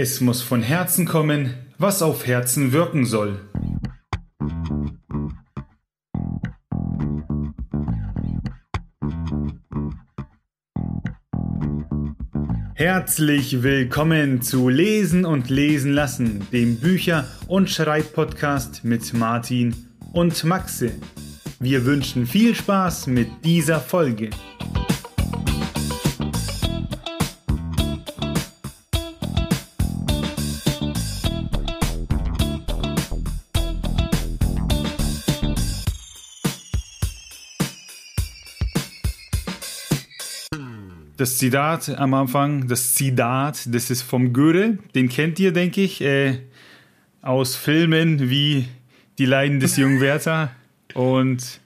Es muss von Herzen kommen, was auf Herzen wirken soll. Herzlich willkommen zu Lesen und Lesen lassen, dem Bücher- und Schreibpodcast mit Martin und Maxe. Wir wünschen viel Spaß mit dieser Folge. Das Zitat am Anfang, das Zitat, das ist vom Goethe, den kennt ihr, denke ich, äh, aus Filmen wie Die Leiden des jungen Werther und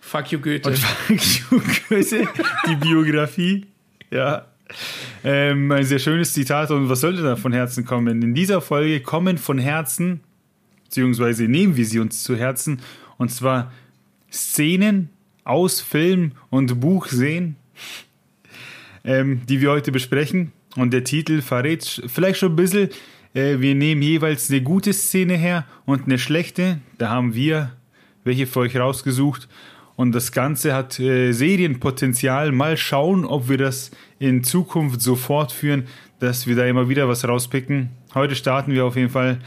Fuck you Goethe. Und Fuck you Goethe, die Biografie. Ja. Ähm, ein sehr schönes Zitat und was sollte da von Herzen kommen? In dieser Folge kommen von Herzen, beziehungsweise nehmen wir sie uns zu Herzen, und zwar Szenen aus Film und Buch sehen, ähm, die wir heute besprechen. Und der Titel verrät vielleicht schon ein bisschen, äh, wir nehmen jeweils eine gute Szene her und eine schlechte. Da haben wir welche für euch rausgesucht. Und das Ganze hat äh, Serienpotenzial. Mal schauen, ob wir das in Zukunft so fortführen, dass wir da immer wieder was rauspicken. Heute starten wir auf jeden Fall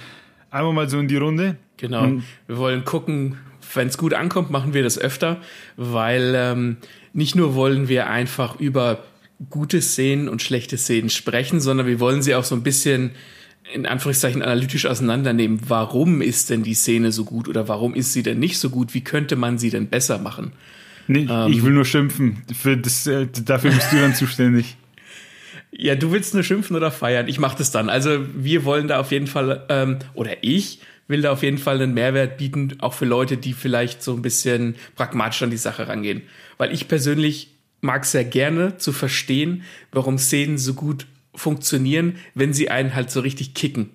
einmal mal so in die Runde. Genau. Und wir wollen gucken, wenn es gut ankommt, machen wir das öfter, weil ähm, nicht nur wollen wir einfach über gute Szenen und schlechte Szenen sprechen, sondern wir wollen sie auch so ein bisschen in Anführungszeichen analytisch auseinandernehmen. Warum ist denn die Szene so gut oder warum ist sie denn nicht so gut? Wie könnte man sie denn besser machen? Nee, ähm, ich will nur schimpfen. Das, äh, dafür bist du dann zuständig. Ja, du willst nur schimpfen oder feiern. Ich mach das dann. Also wir wollen da auf jeden Fall, ähm, oder ich will da auf jeden Fall einen Mehrwert bieten, auch für Leute, die vielleicht so ein bisschen pragmatisch an die Sache rangehen. Weil ich persönlich mag sehr gerne zu verstehen, warum Szenen so gut funktionieren, wenn sie einen halt so richtig kicken.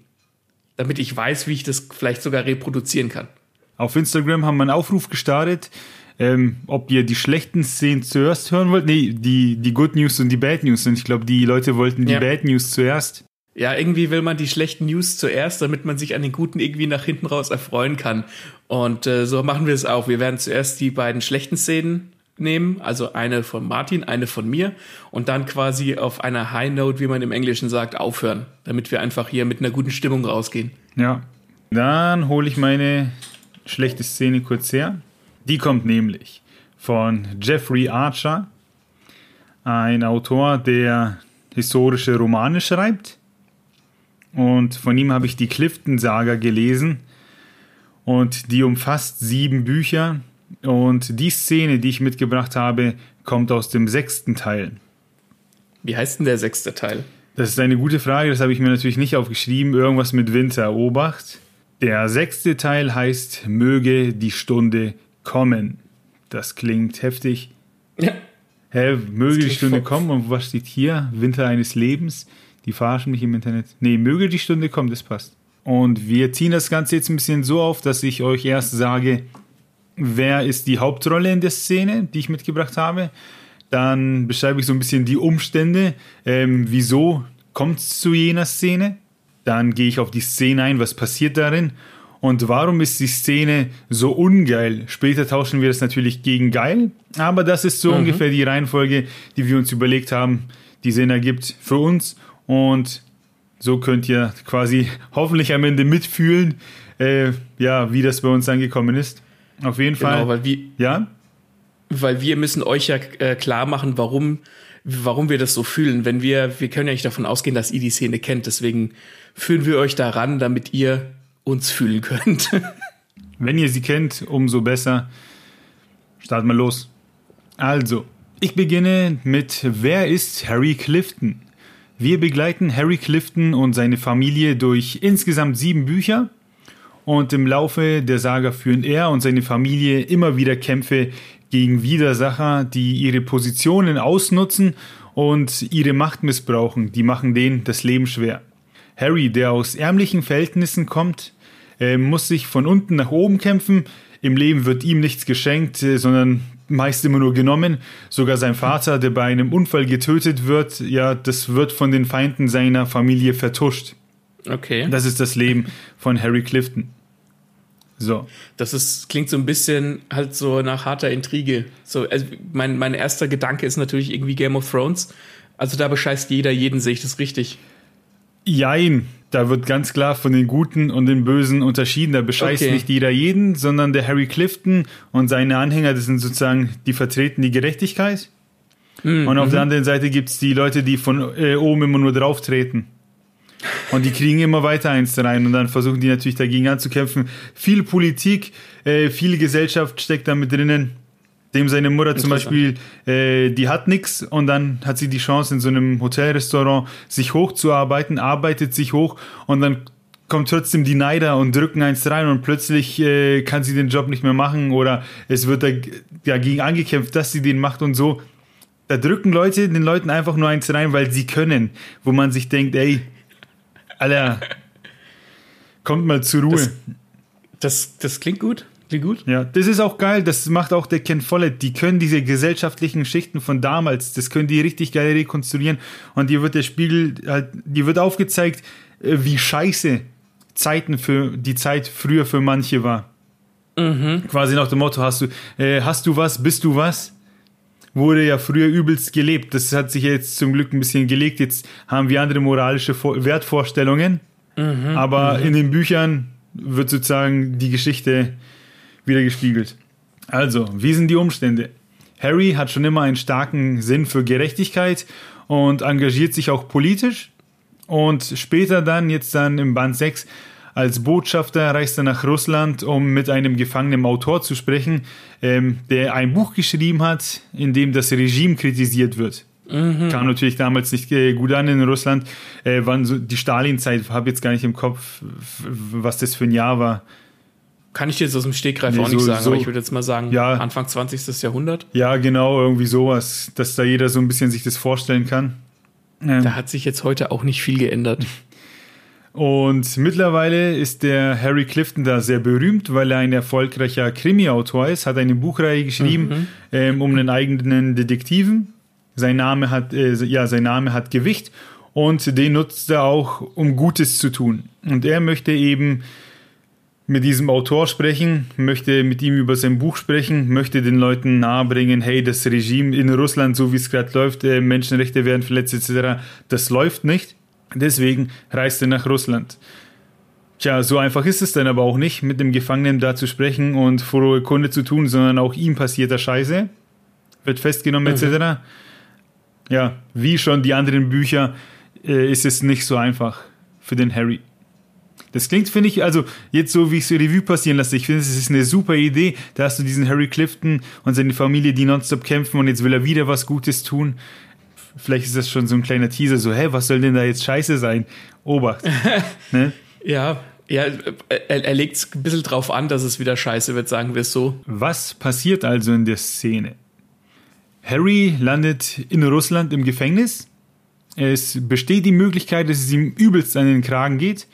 Damit ich weiß, wie ich das vielleicht sogar reproduzieren kann. Auf Instagram haben wir einen Aufruf gestartet, ähm, ob ihr die schlechten Szenen zuerst hören wollt. Nee, die, die Good News und die Bad News. Und ich glaube, die Leute wollten die ja. Bad News zuerst. Ja, irgendwie will man die schlechten News zuerst, damit man sich an den guten irgendwie nach hinten raus erfreuen kann. Und äh, so machen wir es auch. Wir werden zuerst die beiden schlechten Szenen nehmen, also eine von Martin, eine von mir und dann quasi auf einer High Note, wie man im Englischen sagt, aufhören, damit wir einfach hier mit einer guten Stimmung rausgehen. Ja. Dann hole ich meine schlechte Szene kurz her. Die kommt nämlich von Jeffrey Archer, ein Autor, der historische Romane schreibt. Und von ihm habe ich die Clifton-Saga gelesen. Und die umfasst sieben Bücher und die Szene, die ich mitgebracht habe, kommt aus dem sechsten Teil. Wie heißt denn der sechste Teil? Das ist eine gute Frage, das habe ich mir natürlich nicht aufgeschrieben. Irgendwas mit Winter. Obacht. Der sechste Teil heißt Möge die Stunde kommen. Das klingt heftig. Ja. Hä, möge die Stunde kommen und was steht hier? Winter eines Lebens. Die verarschen mich im Internet. Nee, möge die Stunde kommen, das passt. Und wir ziehen das Ganze jetzt ein bisschen so auf, dass ich euch erst sage, wer ist die Hauptrolle in der Szene, die ich mitgebracht habe. Dann beschreibe ich so ein bisschen die Umstände, ähm, wieso kommt es zu jener Szene. Dann gehe ich auf die Szene ein, was passiert darin und warum ist die Szene so ungeil. Später tauschen wir das natürlich gegen geil, aber das ist so mhm. ungefähr die Reihenfolge, die wir uns überlegt haben, die Sinn ergibt für uns und so könnt ihr quasi hoffentlich am Ende mitfühlen, äh, ja, wie das bei uns angekommen ist. Auf jeden genau, Fall. Weil wir, ja? Weil wir müssen euch ja äh, klar machen, warum, warum wir das so fühlen. Wenn wir, wir können ja nicht davon ausgehen, dass ihr die Szene kennt. Deswegen führen wir euch daran, damit ihr uns fühlen könnt. Wenn ihr sie kennt, umso besser. Starten wir los. Also, ich beginne mit Wer ist Harry Clifton? Wir begleiten Harry Clifton und seine Familie durch insgesamt sieben Bücher und im Laufe der Saga führen er und seine Familie immer wieder Kämpfe gegen Widersacher, die ihre Positionen ausnutzen und ihre Macht missbrauchen. Die machen denen das Leben schwer. Harry, der aus ärmlichen Verhältnissen kommt, äh, muss sich von unten nach oben kämpfen. Im Leben wird ihm nichts geschenkt, äh, sondern meist immer nur genommen. Sogar sein Vater, der bei einem Unfall getötet wird, ja, das wird von den Feinden seiner Familie vertuscht. Okay. Das ist das Leben von Harry Clifton. So. Das ist, klingt so ein bisschen halt so nach harter Intrige. So, also mein, mein erster Gedanke ist natürlich irgendwie Game of Thrones. Also da bescheißt jeder jeden, sehe ich das richtig. Jein, da wird ganz klar von den Guten und den Bösen unterschieden. Da bescheißt Okay. nicht jeder jeden, sondern der Harry Clifton und seine Anhänger, das sind sozusagen, die vertreten die Gerechtigkeit. Mhm. Und auf der anderen Seite gibt es die Leute, die von äh, oben immer nur drauf treten. Und die kriegen immer weiter eins rein. Und dann versuchen die natürlich dagegen anzukämpfen. Viel Politik, äh, viel Gesellschaft steckt da mit drinnen. Dem seine Mutter zum Beispiel, äh, die hat nix. Und dann hat sie die Chance in so einem Hotelrestaurant sich hochzuarbeiten, arbeitet sich hoch. Und dann kommt trotzdem die Neider und drücken eins rein. Und plötzlich äh, kann sie den Job nicht mehr machen. Oder es wird dag- dagegen angekämpft, dass sie den macht und so. Da drücken Leute den Leuten einfach nur eins rein, weil sie können, wo man sich denkt, ey, Alter, kommt mal zur Ruhe. Das- Das, das klingt gut. Klingt gut. Ja, das ist auch geil, das macht auch der Ken Follett. Die können diese gesellschaftlichen Schichten von damals, das können die richtig geil rekonstruieren. Und dir wird der Spiegel, halt, dir wird aufgezeigt, äh, wie scheiße Zeiten für die Zeit früher für manche war. Quasi nach dem Motto, hast du, äh, hast du was, bist du was? Wurde ja früher übelst gelebt. Das hat sich jetzt zum Glück ein bisschen gelegt. Jetzt haben wir andere moralische Vor Wertvorstellungen. Aber in den Büchern wird sozusagen die Geschichte wieder gespiegelt. Also, wie sind die Umstände? Harry hat schon immer einen starken Sinn für Gerechtigkeit und engagiert sich auch politisch. Und später dann, jetzt dann im Band 6, als Botschafter reist er nach Russland, um mit einem gefangenen Autor zu sprechen, ähm, der ein Buch geschrieben hat, in dem das Regime kritisiert wird. Kam natürlich damals nicht äh, gut an in Russland. Äh, wann so die Stalinzeit, habe jetzt gar nicht im Kopf, was das für ein Jahr war. Kann ich dir jetzt aus dem Stegreif Nee, auch nicht so- sagen, so- aber ich würde jetzt mal sagen, Ja. Anfang 20. Jahrhundert. Ja, genau, irgendwie sowas, dass da jeder so ein bisschen sich das vorstellen kann. Ähm, Da hat sich jetzt heute auch nicht viel geändert. Und mittlerweile ist der Harry Clifton da sehr berühmt, weil er ein erfolgreicher Krimi-Autor ist, hat eine Buchreihe geschrieben ähm, um einen eigenen Detektiven. Sein Name hat, äh, ja, sein Name hat Gewicht und den nutzt er auch, um Gutes zu tun. Und er möchte eben mit diesem Autor sprechen, möchte mit ihm über sein Buch sprechen, möchte den Leuten nahebringen, hey, das Regime in Russland, so wie es gerade läuft, äh, Menschenrechte werden verletzt etc., das läuft nicht. Deswegen reist er nach Russland. Tja, so einfach ist es dann aber auch nicht, mit dem Gefangenen da zu sprechen und frohe Kunde zu tun, sondern auch ihm passiert da Scheiße, wird festgenommen etc. Ja, wie schon die anderen Bücher äh, ist es nicht so einfach für den Harry. Das klingt, finde ich, also jetzt so, wie ich es Revue passieren lasse, ich finde, es ist eine super Idee. Da hast du diesen Harry Clifton und seine Familie, die nonstop kämpfen und jetzt will er wieder was Gutes tun. Vielleicht ist das schon so ein kleiner Teaser, so, hä, was soll denn da jetzt scheiße sein? Obacht. ne? Ja, ja, er, er legt es ein bisschen drauf an, dass es wieder scheiße wird, sagen wir es so. Was passiert also in der Szene? Harry landet in Russland im Gefängnis. Es besteht die Möglichkeit, dass es ihm übelst an den Kragen geht.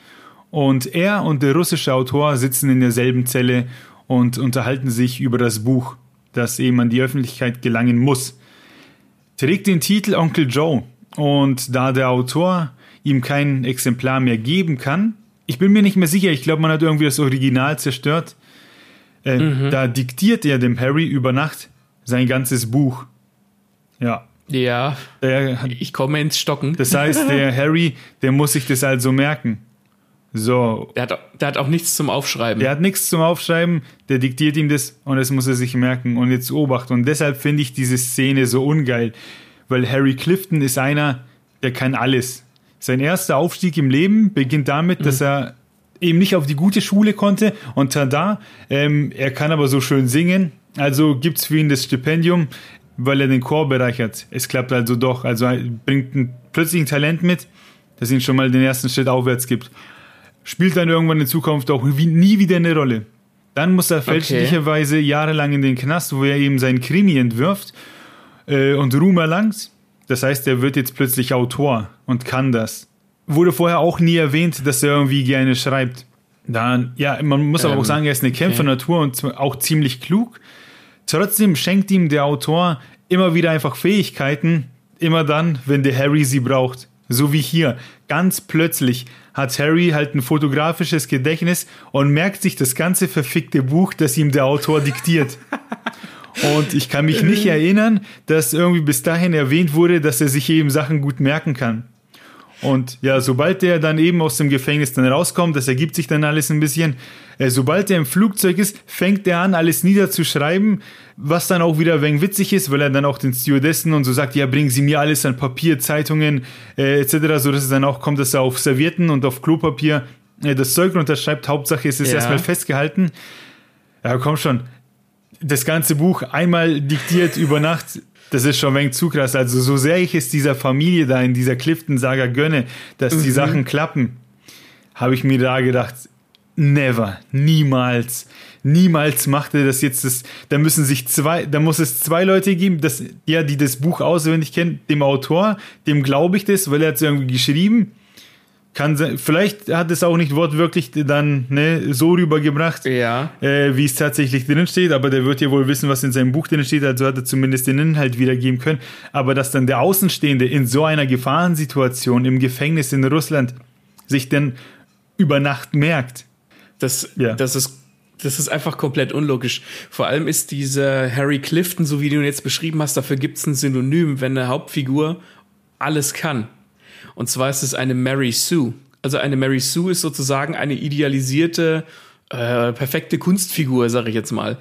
Und er und der russische Autor sitzen in derselben Zelle und unterhalten sich über das Buch, das eben an die Öffentlichkeit gelangen muss. Trägt den Titel Onkel Joe. Und da der Autor ihm kein Exemplar mehr geben kann, ich bin mir nicht mehr sicher, ich glaube, man hat irgendwie das Original zerstört, äh, da diktiert er dem Harry über Nacht sein ganzes Buch. Ja. Ja, hat, ich komme ins Stocken. das heißt, der Harry, der muss sich das also merken. So. Der hat, der hat auch nichts zum Aufschreiben. Der hat nichts zum Aufschreiben, der diktiert ihm das und das muss er sich merken und jetzt obacht. Und deshalb finde ich diese Szene so ungeil, weil Harry Clifton ist einer, der kann alles. Sein erster Aufstieg im Leben beginnt damit, dass er eben nicht auf die gute Schule konnte und tada, ähm, er kann aber so schön singen, also gibt's für ihn das Stipendium, weil er den Chor bereichert. Es klappt also doch, also er bringt ein plötzlich ein Talent mit, das ihn schon mal den ersten Schritt aufwärts gibt. Spielt dann irgendwann in Zukunft auch wie, nie wieder eine Rolle. Dann muss er fälschlicherweise jahrelang in den Knast, wo er eben seinen Krimi entwirft äh, und Ruhm erlangt. Das heißt, er wird jetzt plötzlich Autor und kann das. Wurde vorher auch nie erwähnt, dass er irgendwie gerne schreibt. Dann, ja, man muss aber Ähm, auch sagen, er ist eine Kämpfernatur und z- auch ziemlich klug. Trotzdem schenkt ihm der Autor immer wieder einfach Fähigkeiten, immer dann, wenn der Harry sie braucht. So wie hier. Ganz plötzlich hat Harry halt ein fotografisches Gedächtnis und merkt sich das ganze verfickte Buch, das ihm der Autor diktiert. Und ich kann mich nicht erinnern, dass irgendwie bis dahin erwähnt wurde, dass er sich eben Sachen gut merken kann. Und ja, sobald der dann eben aus dem Gefängnis dann rauskommt, das ergibt sich dann alles ein bisschen. Äh, sobald er im Flugzeug ist, fängt er an, alles niederzuschreiben, was dann auch wieder ein wenig witzig ist, weil er dann auch den Stewardessen und so sagt, ja, bringen Sie mir alles an Papier, Zeitungen äh, etc., so dass es dann auch kommt, dass er auf Servietten und auf Klopapier äh, das Zeug unterschreibt. Hauptsache es ist ja. erstmal festgehalten. Ja, komm schon. Das ganze Buch einmal diktiert über Nacht das ist schon ein wenig zu krass. Also so sehr ich es dieser Familie da in dieser Clifton-Saga gönne, dass mhm. die Sachen klappen, habe ich mir da gedacht, never, niemals, niemals macht er das jetzt. Das, da müssen sich zwei, da muss es zwei Leute geben, das, ja, die das Buch auswendig kennen. Dem Autor, dem glaube ich das, weil er hat es irgendwie geschrieben kann sein, vielleicht hat es auch nicht wortwörtlich dann ne, so rübergebracht, ja. äh, wie es tatsächlich drin steht, aber der wird ja wohl wissen, was in seinem Buch drin steht, also hat er zumindest den Inhalt wiedergeben können. Aber dass dann der Außenstehende in so einer Gefahrensituation im Gefängnis in Russland sich dann über Nacht merkt. Das, ja. das ist das ist einfach komplett unlogisch. Vor allem ist dieser Harry Clifton, so wie du ihn jetzt beschrieben hast, dafür gibt es ein Synonym, wenn eine Hauptfigur alles kann. Und zwar ist es eine Mary Sue. Also eine Mary Sue ist sozusagen eine idealisierte, äh, perfekte Kunstfigur, sage ich jetzt mal.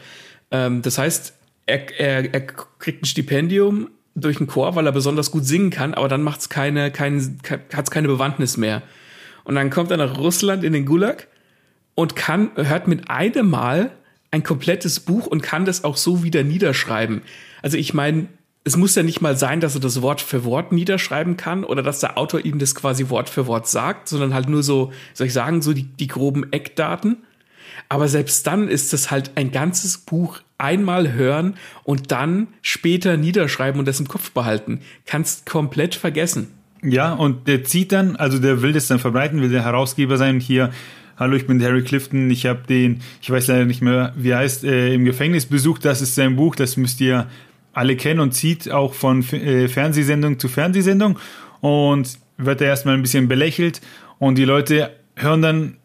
Ähm, das heißt, er, er, er kriegt ein Stipendium durch einen Chor, weil er besonders gut singen kann, aber dann macht's keine, kein, hat's keine Bewandtnis mehr. Und dann kommt er nach Russland in den Gulag und kann, hört mit einem Mal ein komplettes Buch und kann das auch so wieder niederschreiben. Also ich meine, es muss ja nicht mal sein, dass er das Wort für Wort niederschreiben kann oder dass der Autor ihm das quasi Wort für Wort sagt, sondern halt nur so, soll ich sagen, so die, die groben Eckdaten. Aber selbst dann ist es halt ein ganzes Buch einmal hören und dann später niederschreiben und das im Kopf behalten. Kannst komplett vergessen. Ja, und der zieht dann, also der will das dann verbreiten, will der Herausgeber sein hier. Hallo, ich bin Harry Clifton. Ich habe den, ich weiß leider nicht mehr, wie heißt, äh, im Gefängnis besucht. Das ist sein Buch. Das müsst ihr alle kennen und zieht auch von äh, Fernsehsendung zu Fernsehsendung und wird er erstmal ein bisschen belächelt und die Leute hören dann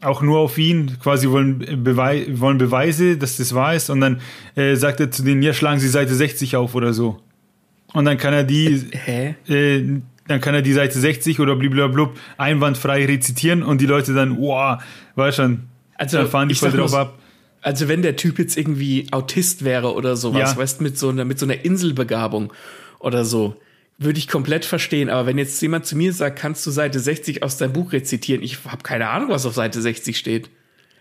auch nur auf ihn, quasi wollen, Bewei wollen Beweise, dass das wahr ist und dann äh, sagt er zu denen, ja, schlagen Sie Seite 60 auf oder so. Und dann kann er die? Äh, dann kann er die Seite 60 oder blablabla einwandfrei rezitieren und die Leute dann, wow, war schon, also, dann fahren die voll drauf ab. Also wenn der Typ jetzt irgendwie Autist wäre oder sowas, ja. weißt mit so einer mit so einer Inselbegabung oder so, würde ich komplett verstehen. Aber wenn jetzt jemand zu mir sagt, kannst du Seite 60 aus deinem Buch rezitieren, ich habe keine Ahnung, was auf Seite 60 steht.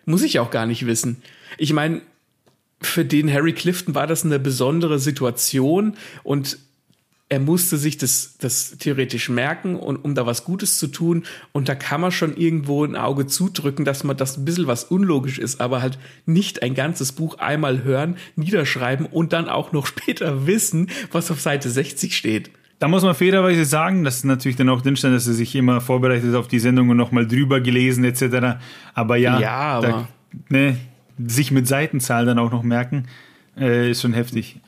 Muss ich auch gar nicht wissen. Ich meine, für den Harry Clifton war das eine besondere Situation und er musste sich das, das theoretisch merken und um da was Gutes zu tun. Und da kann man schon irgendwo ein Auge zudrücken, dass man das ein bisschen was unlogisch ist, aber halt nicht ein ganzes Buch einmal hören, niederschreiben und dann auch noch später wissen, was auf Seite 60 steht. Da muss man fairerweise sagen, dass natürlich dann auch drinsteht, dass er sich immer vorbereitet auf die Sendung und nochmal drüber gelesen etc. Aber ja, ja aber da, ne, sich mit Seitenzahl dann auch noch merken, äh, ist schon heftig.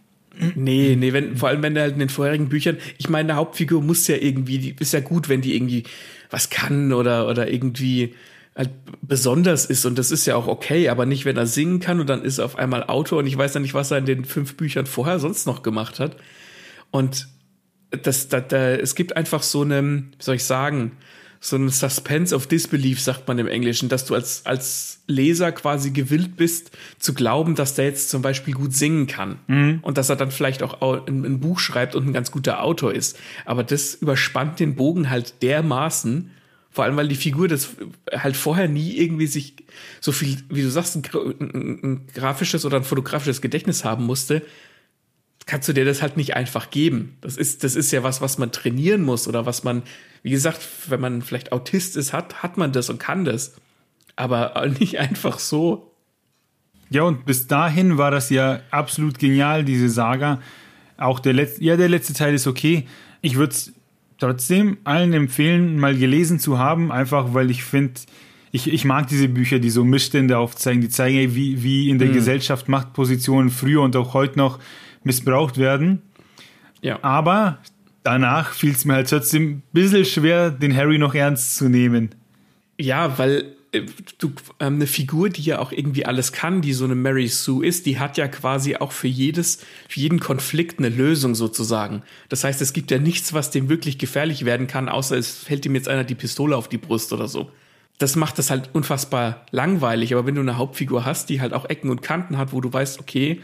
Nee, nee, wenn, vor allem wenn der halt in den vorherigen Büchern, ich meine, der Hauptfigur muss ja irgendwie, die ist ja gut, wenn die irgendwie was kann oder, oder irgendwie halt besonders ist und das ist ja auch okay, aber nicht, wenn er singen kann und dann ist er auf einmal Autor und ich weiß ja nicht, was er in den fünf Büchern vorher sonst noch gemacht hat. Und das, das, das es gibt einfach so eine, wie soll ich sagen, so ein Suspense of Disbelief, sagt man im Englischen, dass du als, als Leser quasi gewillt bist, zu glauben, dass der jetzt zum Beispiel gut singen kann. Mhm. Und dass er dann vielleicht auch ein, ein, Buch schreibt und ein ganz guter Autor ist. Aber das überspannt den Bogen halt dermaßen, vor allem, weil die Figur das halt vorher nie irgendwie sich so viel, wie du sagst, ein, ein, ein grafisches oder ein fotografisches Gedächtnis haben musste, kannst du dir das halt nicht einfach geben. Das ist, das ist ja was, was man trainieren muss oder was man, wie gesagt, wenn man vielleicht Autist ist, hat, hat man das und kann das. Aber nicht einfach so. Ja, und bis dahin war das ja absolut genial, diese Saga. Auch der letzte, ja, der letzte Teil ist okay. Ich würde es trotzdem allen empfehlen, mal gelesen zu haben, einfach weil ich finde, ich, ich mag diese Bücher, die so Missstände aufzeigen, die zeigen, wie, wie in der mhm. Gesellschaft Machtpositionen früher und auch heute noch missbraucht werden. Ja. Aber danach fiel es mir halt trotzdem ein bisschen schwer, den Harry noch ernst zu nehmen. Ja, weil äh, du, ähm, eine Figur, die ja auch irgendwie alles kann, die so eine Mary Sue ist, die hat ja quasi auch für jedes, für jeden Konflikt eine Lösung sozusagen. Das heißt, es gibt ja nichts, was dem wirklich gefährlich werden kann, außer es fällt ihm jetzt einer die Pistole auf die Brust oder so. Das macht das halt unfassbar langweilig, aber wenn du eine Hauptfigur hast, die halt auch Ecken und Kanten hat, wo du weißt, okay,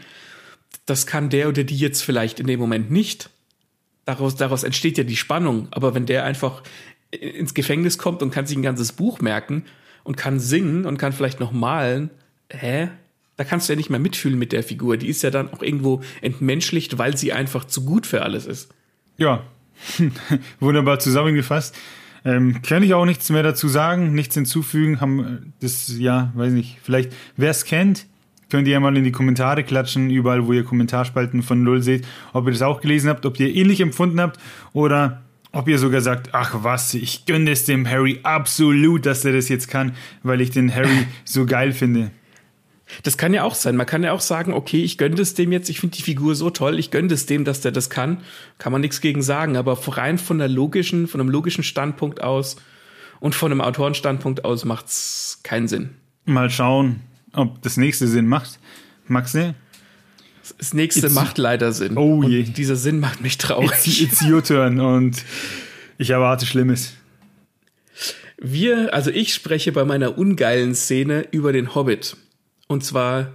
das kann der oder die jetzt vielleicht in dem Moment nicht. Daraus, daraus entsteht ja die Spannung. Aber wenn der einfach ins Gefängnis kommt und kann sich ein ganzes Buch merken, und kann singen und kann vielleicht noch malen, hä? Da kannst du ja nicht mehr mitfühlen mit der Figur. Die ist ja dann auch irgendwo entmenschlicht, weil sie einfach zu gut für alles ist. Ja, wunderbar zusammengefasst. Ähm, kann ich auch nichts mehr dazu sagen, nichts hinzufügen. Haben äh, das, ja, weiß nicht, vielleicht, wer es kennt, könnt ihr ja mal in die Kommentare klatschen, überall, wo ihr Kommentarspalten von Null seht, ob ihr das auch gelesen habt, ob ihr ähnlich empfunden habt oder ob ihr sogar sagt, ach was, ich gönne es dem Harry absolut, dass er das jetzt kann, weil ich den Harry so geil finde. Das kann ja auch sein. Man kann ja auch sagen, okay, ich gönne es dem jetzt, ich finde die Figur so toll, ich gönne es dem, dass der das kann. Kann man nichts gegen sagen. Aber rein von der logischen, von einem logischen Standpunkt aus und von einem Autorenstandpunkt aus macht es keinen Sinn. Mal schauen, ob das nächste Sinn macht. Maxe, das nächste it's, macht leider Sinn. Oh je. Und dieser Sinn macht mich traurig. It's, it's your turn und ich erwarte Schlimmes. Wir, also ich spreche bei meiner ungeilen Szene über den Hobbit. Und zwar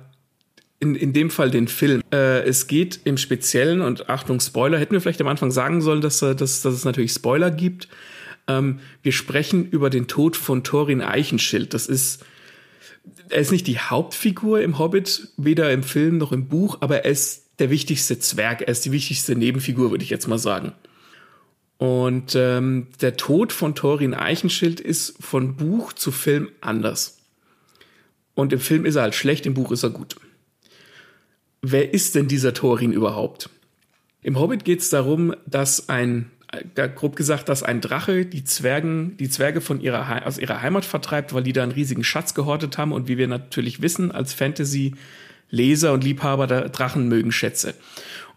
in, in dem Fall den Film. Äh, es geht im Speziellen, und Achtung, Spoiler, hätten wir vielleicht am Anfang sagen sollen, dass, äh, dass, dass es natürlich Spoiler gibt. Ähm, wir sprechen über den Tod von Thorin Eichenschild. Das ist er ist nicht die Hauptfigur im Hobbit, weder im Film noch im Buch, aber er ist der wichtigste Zwerg, er ist die wichtigste Nebenfigur, würde ich jetzt mal sagen. Und ähm, der Tod von Thorin Eichenschild ist von Buch zu Film anders. Und im Film ist er halt schlecht, im Buch ist er gut. Wer ist denn dieser Thorin überhaupt? Im Hobbit geht es darum, dass ein grob gesagt, dass ein Drache die Zwergen, die Zwerge von ihrer, aus ihrer Heimat vertreibt, weil die da einen riesigen Schatz gehortet haben. Und wie wir natürlich wissen, als Fantasy-Leser und Liebhaber der Drachen mögen Schätze.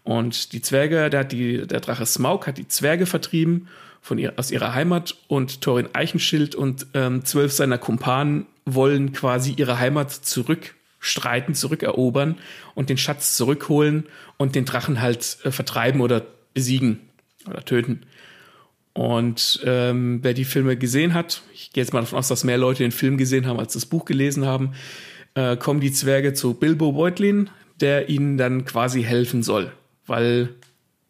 Und die Zwerge, der, die, der Drache Smaug hat die Zwerge vertrieben von ihr, aus ihrer Heimat und Thorin Eichenschild und ähm, zwölf seiner Kumpanen wollen quasi ihre Heimat zurückstreiten, zurückerobern und den Schatz zurückholen und den Drachen halt äh, vertreiben oder besiegen oder töten. Und ähm, wer die Filme gesehen hat, ich gehe jetzt mal davon aus, dass mehr Leute den Film gesehen haben, als das Buch gelesen haben, äh, kommen die Zwerge zu Bilbo Beutlin, der ihnen dann quasi helfen soll, weil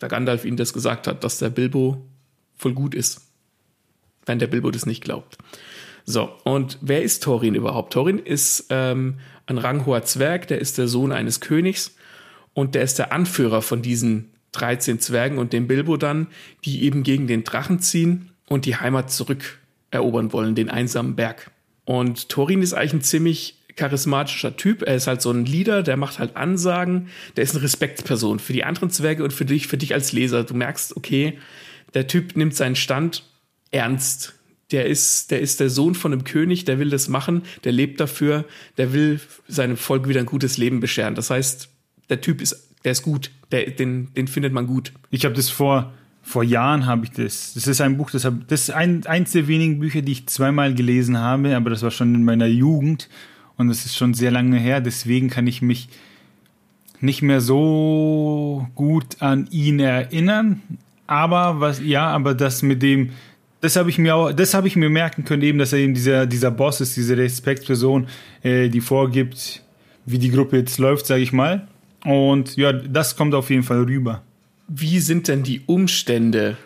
der Gandalf ihnen das gesagt hat, dass der Bilbo voll gut ist, wenn der Bilbo das nicht glaubt. So, und wer ist Thorin überhaupt? Thorin ist ähm, ein ranghoher Zwerg, der ist der Sohn eines Königs und der ist der Anführer von diesen 13 Zwergen und dem Bilbo dann, die eben gegen den Drachen ziehen und die Heimat zurückerobern wollen, den einsamen Berg. Und Thorin ist eigentlich ein ziemlich charismatischer Typ. Er ist halt so ein Leader, der macht halt Ansagen, der ist eine Respektsperson für die anderen Zwerge und für dich, für dich als Leser. Du merkst, okay, der Typ nimmt seinen Stand ernst. Der ist, der ist der Sohn von einem König, der will das machen, der lebt dafür, der will seinem Volk wieder ein gutes Leben bescheren. Das heißt, der Typ ist der ist gut. Der, den, den findet man gut. Ich habe das vor, vor Jahren habe ich das. Das ist ein Buch, das, hab, das ist ein, eins der wenigen Bücher, die ich zweimal gelesen habe, aber das war schon in meiner Jugend und das ist schon sehr lange her. Deswegen kann ich mich nicht mehr so gut an ihn erinnern. Aber was, ja, aber das mit dem, das habe ich mir auch, das habe ich mir merken können, eben, dass er eben dieser, dieser Boss ist, diese Respektsperson, äh, die vorgibt, wie die Gruppe jetzt läuft, sage ich mal. Und ja, das kommt auf jeden Fall rüber. Wie sind denn die Umstände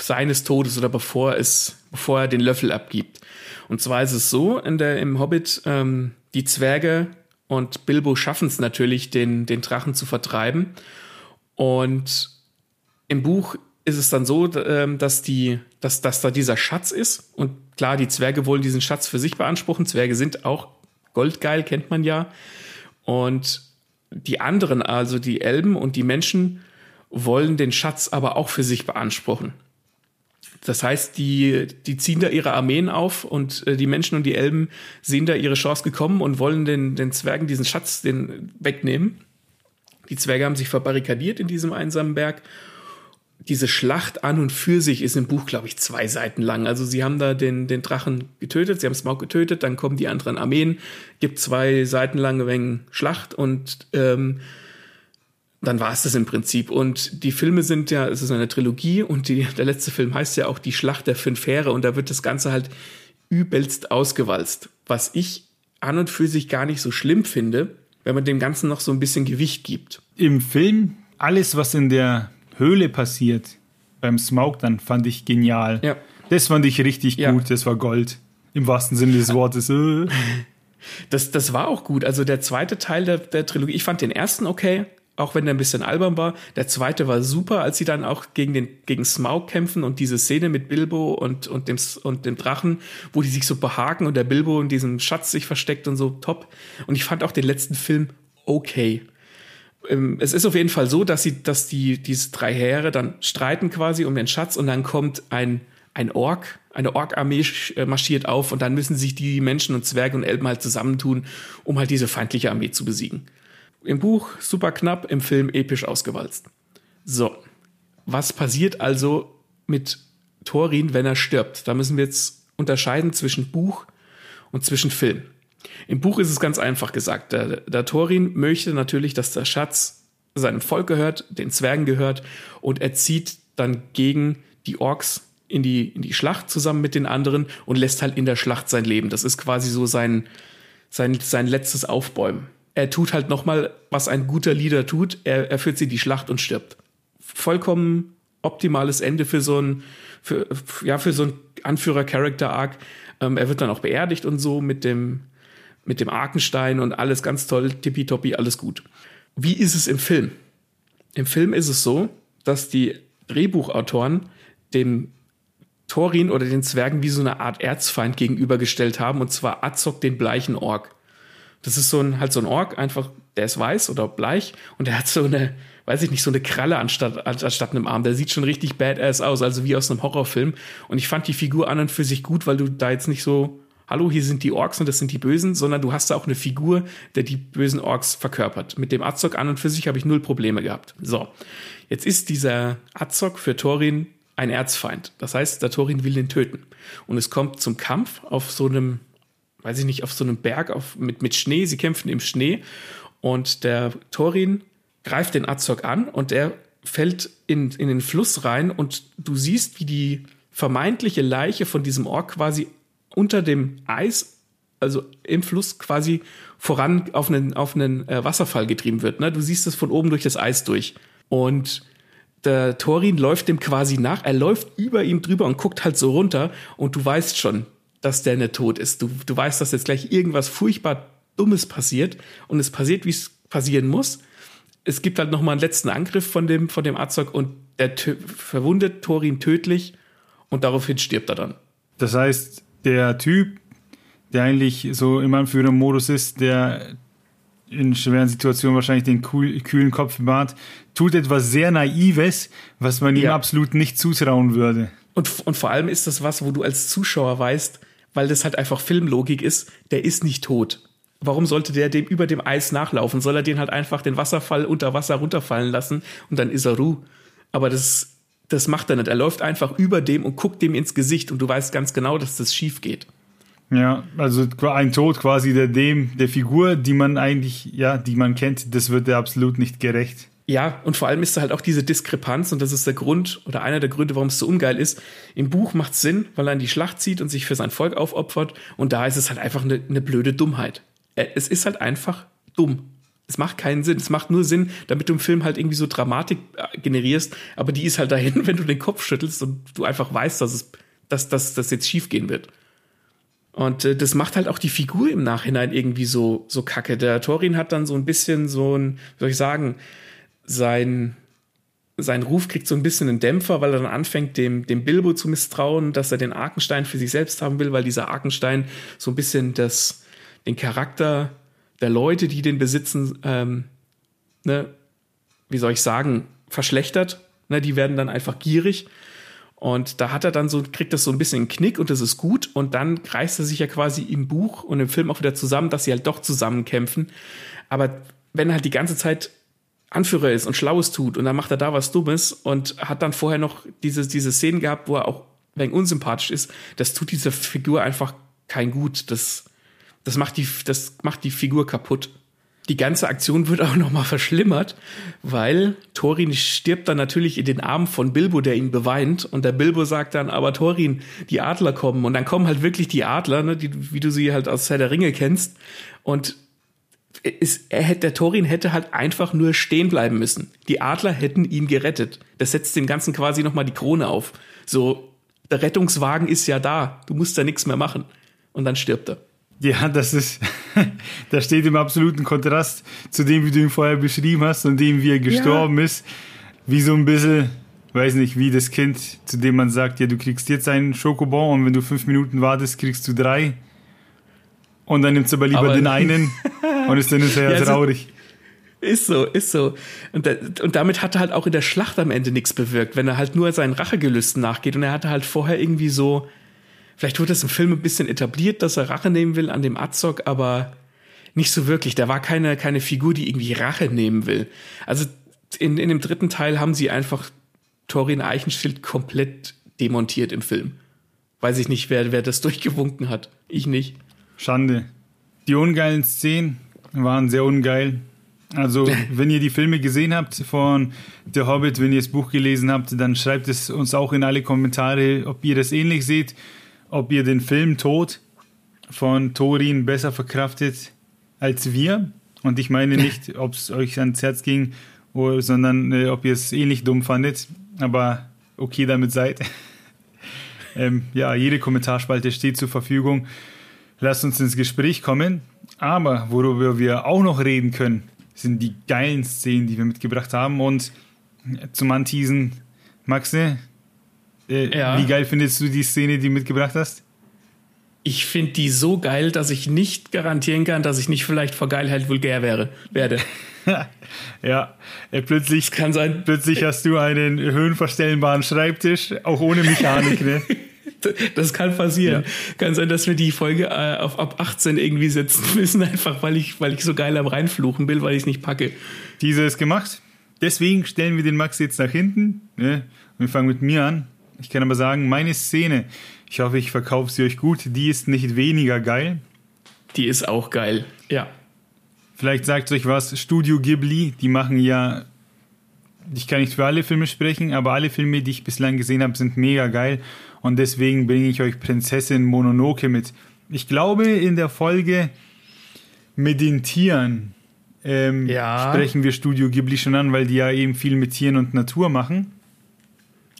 seines Todes oder bevor es, bevor er den Löffel abgibt? Und zwar ist es so, in der, im Hobbit, ähm, die Zwerge und Bilbo schaffen es natürlich, den, den Drachen zu vertreiben. Und im Buch ist es dann so, ähm, dass, die, dass, dass da dieser Schatz ist. Und klar, die Zwerge wollen diesen Schatz für sich beanspruchen. Zwerge sind auch goldgeil, kennt man ja. Und die anderen, also die Elben und die Menschen, wollen den Schatz aber auch für sich beanspruchen. Das heißt, die, die ziehen da ihre Armeen auf und äh, die Menschen und die Elben sehen da ihre Chance gekommen und wollen den, den Zwergen diesen Schatz den wegnehmen. Die Zwerge haben sich verbarrikadiert in diesem einsamen Berg. Diese Schlacht an und für sich ist im Buch, glaube ich, zwei Seiten lang. Also sie haben da den, den Drachen getötet, sie haben Smaug getötet, dann kommen die anderen Armeen, gibt zwei Seiten lang wegen Schlacht und ähm, dann war es das im Prinzip. Und die Filme sind ja, es ist eine Trilogie und die, der letzte Film heißt ja auch die Schlacht der fünf Heere und da wird das Ganze halt übelst ausgewalzt. Was ich an und für sich gar nicht so schlimm finde, wenn man dem Ganzen noch so ein bisschen Gewicht gibt. Im Film, alles, was in der Höhle passiert, beim Smaug, dann fand ich genial. Ja. Das fand ich richtig ja. gut, das war Gold. Im wahrsten Sinne des Wortes. Äh. Das, das war auch gut. Also der zweite Teil der, der Trilogie, ich fand den ersten okay, auch wenn der ein bisschen albern war. Der zweite war super, als sie dann auch gegen den gegen Smaug kämpfen und diese Szene mit Bilbo und und dem und dem Drachen, wo die sich so behaken und der Bilbo in diesem Schatz sich versteckt und so top. Und ich fand auch den letzten Film okay. Ähm, es ist auf jeden Fall so, dass sie dass die diese drei Heere dann streiten quasi um den Schatz und dann kommt ein ein Ork, eine Ork-Armee äh, marschiert auf und dann müssen sich die Menschen und Zwerge und Elben halt zusammentun, um halt diese feindliche Armee zu besiegen. Im Buch super knapp, im Film episch ausgewalzt. So, was passiert also mit Thorin, wenn er stirbt? Da müssen wir jetzt unterscheiden zwischen Buch und zwischen Film. Im Buch ist es ganz einfach gesagt. Der, der Thorin möchte natürlich, dass der Schatz seinem Volk gehört, den Zwergen gehört und er zieht dann gegen die Orks in die, in die Schlacht zusammen mit den anderen und lässt halt in der Schlacht sein Leben. Das ist quasi so sein, sein, sein letztes Aufbäumen er tut halt nochmal, was ein guter Leader tut. Er, er führt sie die Schlacht und stirbt. Vollkommen optimales Ende für so ein, für, ja, für so ein Anführer-Character-Arc. Ähm, er wird dann auch beerdigt und so mit dem, mit dem Arkenstein und alles ganz toll, tippitoppi, alles gut. Wie ist es im Film? Im Film ist es so, dass die Drehbuchautoren dem Thorin oder den Zwergen wie so eine Art Erzfeind gegenübergestellt haben, und zwar Azog den bleichen Ork. Das ist so ein, halt so ein Ork, einfach, der ist weiß oder bleich und der hat so eine, weiß ich nicht, so eine Kralle anstatt, anstatt einem Arm. Der sieht schon richtig badass aus, also wie aus einem Horrorfilm. Und ich fand die Figur an und für sich gut, weil du da jetzt nicht so, hallo, hier sind die Orks und das sind die Bösen, sondern du hast da auch eine Figur, der die bösen Orks verkörpert. Mit dem Azog an und für sich habe ich null Probleme gehabt. So. Jetzt ist dieser Azog für Thorin ein Erzfeind. Das heißt, der Thorin will ihn töten. Und es kommt zum Kampf auf so einem weiß ich nicht, auf so einem Berg auf, mit, mit Schnee. Sie kämpfen im Schnee und der Thorin greift den Azog an und er fällt in, in den Fluss rein und du siehst, wie die vermeintliche Leiche von diesem Ork quasi unter dem Eis, also im Fluss quasi voran auf einen, auf einen äh, Wasserfall getrieben wird. Ne? Du siehst es von oben durch das Eis durch. Und der Thorin läuft dem quasi nach. Er läuft über ihm drüber und guckt halt so runter. Und du weißt schon, dass der nicht tot ist. Du, du weißt, dass jetzt gleich irgendwas furchtbar Dummes passiert und es passiert, wie es passieren muss. Es gibt halt noch mal einen letzten Angriff von dem, von dem Azog und der verwundet Thorin tödlich und daraufhin stirbt er dann. Das heißt, der Typ, der eigentlich so im Anführermodus ist, der in schweren Situationen wahrscheinlich den kühlen Kopf bewahrt, tut etwas sehr Naives, was man ihm absolut nicht zutrauen würde. Und, und vor allem ist das was, wo du als Zuschauer weißt, weil das halt einfach Filmlogik ist, der ist nicht tot. Warum sollte der dem über dem Eis nachlaufen? Soll er den halt einfach den Wasserfall unter Wasser runterfallen lassen und dann ist er ruh. Aber das, das macht er nicht. Er läuft einfach über dem und guckt dem ins Gesicht und du weißt ganz genau, dass das schief geht. Ja, also ein Tod quasi der dem, der Figur, die man eigentlich, ja, die man kennt, das wird er absolut nicht gerecht. Ja, und vor allem ist da halt auch diese Diskrepanz und das ist der Grund oder einer der Gründe, warum es so ungeil ist. Im Buch macht es Sinn, weil er in die Schlacht zieht und sich für sein Volk aufopfert und da ist es halt einfach eine, eine blöde Dummheit. Äh, es ist halt einfach dumm. Es macht keinen Sinn. Es macht nur Sinn, damit du im Film halt irgendwie so Dramatik äh, generierst, aber die ist halt dahin, wenn du den Kopf schüttelst und du einfach weißt, dass es, dass, dass das jetzt schief gehen wird. Und äh, das macht halt auch die Figur im Nachhinein irgendwie so, so kacke. Der Thorin hat dann so ein bisschen so ein, wie soll ich sagen, sein, sein Ruf kriegt so ein bisschen einen Dämpfer, weil er dann anfängt, dem, dem Bilbo zu misstrauen, dass er den Arkenstein für sich selbst haben will, weil dieser Arkenstein so ein bisschen das, den Charakter der Leute, die den besitzen, ähm, ne, wie soll ich sagen, verschlechtert. Ne, die werden dann einfach gierig. Und da hat er dann so, kriegt das so ein bisschen einen Knick und das ist gut. Und dann kreist er sich ja quasi im Buch und im Film auch wieder zusammen, dass sie halt doch zusammenkämpfen. Aber wenn halt die ganze Zeit Anführer ist und Schlaues tut und dann macht er da was Dummes und hat dann vorher noch diese, diese Szenen gehabt, wo er auch wegen unsympathisch ist. Das tut dieser Figur einfach kein Gut. Das, das, macht, die, das macht die Figur kaputt. Die ganze Aktion wird auch noch mal verschlimmert, weil Thorin stirbt dann natürlich in den Armen von Bilbo, der ihn beweint. Und der Bilbo sagt dann, aber Thorin, die Adler kommen. Und dann kommen halt wirklich die Adler, ne, die, wie du sie halt aus Herr der Ringe kennst. Und ist, er der Thorin hätte halt einfach nur stehen bleiben müssen. Die Adler hätten ihn gerettet. Das setzt dem Ganzen quasi nochmal die Krone auf. So, der Rettungswagen ist ja da. Du musst da nichts mehr machen. Und dann stirbt er. Ja, das ist, das steht im absoluten Kontrast zu dem, wie du ihn vorher beschrieben hast und dem, wie er gestorben ja. ist. Wie so ein bisschen, weiß nicht, wie das Kind, zu dem man sagt, ja, du kriegst jetzt einen Schokobon und wenn du fünf Minuten wartest, kriegst du drei. Und dann nimmst du aber lieber aber den einen und ist dann sehr ja, traurig. Ist so, ist so. Und, da, und damit hat er halt auch in der Schlacht am Ende nichts bewirkt, wenn er halt nur seinen Rachegelüsten nachgeht. Und er hatte halt vorher irgendwie so, vielleicht wurde das im Film ein bisschen etabliert, dass er Rache nehmen will an dem Azog, aber nicht so wirklich. Da war keine, keine Figur, die irgendwie Rache nehmen will. Also in, in dem dritten Teil haben sie einfach Thorin Eichenschild komplett demontiert im Film. Weiß ich nicht, wer, wer das durchgewunken hat. Ich nicht. Schande. Die ungeilen Szenen waren sehr ungeil. Also, wenn ihr die Filme gesehen habt von The Hobbit, wenn ihr das Buch gelesen habt, dann schreibt es uns auch in alle Kommentare, ob ihr das ähnlich seht, ob ihr den Film Tod von Thorin besser verkraftet als wir. Und ich meine nicht, ob es euch ans Herz ging, sondern äh, ob ihr es ähnlich dumm fandet. Aber okay damit seid. ähm, ja, jede Kommentarspalte steht zur Verfügung. Lasst uns ins Gespräch kommen. Aber worüber wir auch noch reden können, sind die geilen Szenen, die wir mitgebracht haben. Und zum Anteasen, Maxe, äh, ja. wie geil findest du die Szene, die du mitgebracht hast? Ich finde die so geil, dass ich nicht garantieren kann, dass ich nicht vielleicht vor Geilheit vulgär wäre, werde. ja, äh, plötzlich, kann sein. plötzlich hast du einen höhenverstellbaren Schreibtisch, auch ohne Mechanik, ne? Das kann passieren. Ja. Kann sein, dass wir die Folge äh, auf ab 18 irgendwie setzen müssen, einfach weil ich, weil ich so geil am reinfluchen will, weil ich es nicht packe. Diese ist gemacht. Deswegen stellen wir den Max jetzt nach hinten. Ne? Wir fangen mit mir an. Ich kann aber sagen, meine Szene, ich hoffe, ich verkaufe sie euch gut, die ist nicht weniger geil. Die ist auch geil, ja. Vielleicht sagt euch was, Studio Ghibli, die machen ja, ich kann nicht für alle Filme sprechen, aber alle Filme, die ich bislang gesehen habe, sind mega geil und deswegen bringe ich euch Prinzessin Mononoke mit. Ich glaube, in der Folge mit den Tieren ähm, ja. sprechen wir Studio Ghibli schon an, weil die ja eben viel mit Tieren und Natur machen.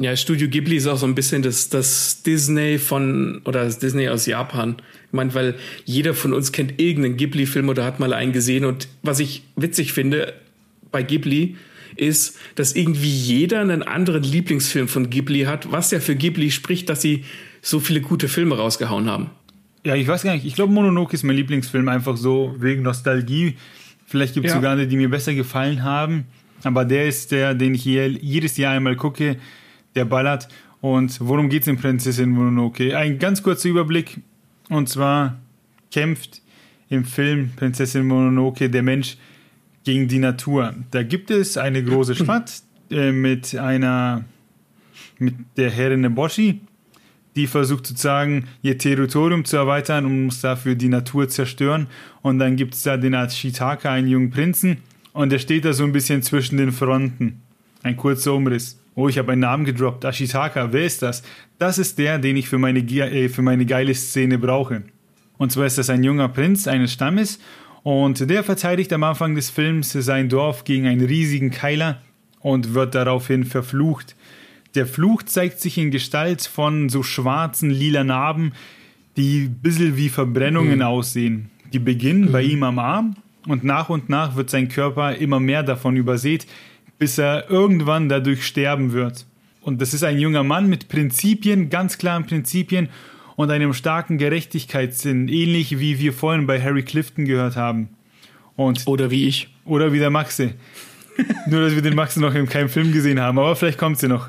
Ja, Studio Ghibli ist auch so ein bisschen das, das Disney von, oder das Disney aus Japan. Ich meine, weil jeder von uns kennt irgendeinen Ghibli-Film oder hat mal einen gesehen. Und was ich witzig finde bei Ghibli, ist, dass irgendwie jeder einen anderen Lieblingsfilm von Ghibli hat, was ja für Ghibli spricht, dass sie so viele gute Filme rausgehauen haben. Ja, ich weiß gar nicht. Ich glaube, Mononoke ist mein Lieblingsfilm, einfach so wegen Nostalgie. Vielleicht gibt es ja. sogar eine, die mir besser gefallen haben. Aber der ist der, den ich hier jedes Jahr einmal gucke. Der ballert. Und worum geht es in Prinzessin Mononoke? Ein ganz kurzer Überblick. Und zwar kämpft im Film Prinzessin Mononoke der Mensch gegen die Natur. Da gibt es eine große Stadt äh, mit einer, mit der Herrin Neboshi, die versucht sozusagen ihr Territorium zu erweitern und muss dafür die Natur zerstören. Und dann gibt es da den Ashitaka, einen jungen Prinzen, und der steht da so ein bisschen zwischen den Fronten. Ein kurzer Umriss. Oh, ich habe einen Namen gedroppt. Ashitaka, wer ist das? Das ist der, den ich für meine, äh, für meine geile Szene brauche. Und zwar ist das ein junger Prinz eines Stammes und der verteidigt am Anfang des Films sein Dorf gegen einen riesigen Keiler und wird daraufhin verflucht. Der Fluch zeigt sich in Gestalt von so schwarzen, lila Narben, die ein bisschen wie Verbrennungen mhm. aussehen. Die beginnen mhm. bei ihm am Arm und nach und nach wird sein Körper immer mehr davon übersät, bis er irgendwann dadurch sterben wird. Und das ist ein junger Mann mit Prinzipien, ganz klaren Prinzipien und einem starken Gerechtigkeitssinn, ähnlich wie wir vorhin bei Harry Clifton gehört haben. Und oder wie ich. Oder wie der Maxe. Nur, dass wir den Maxe noch in keinem Film gesehen haben, aber vielleicht kommt sie noch.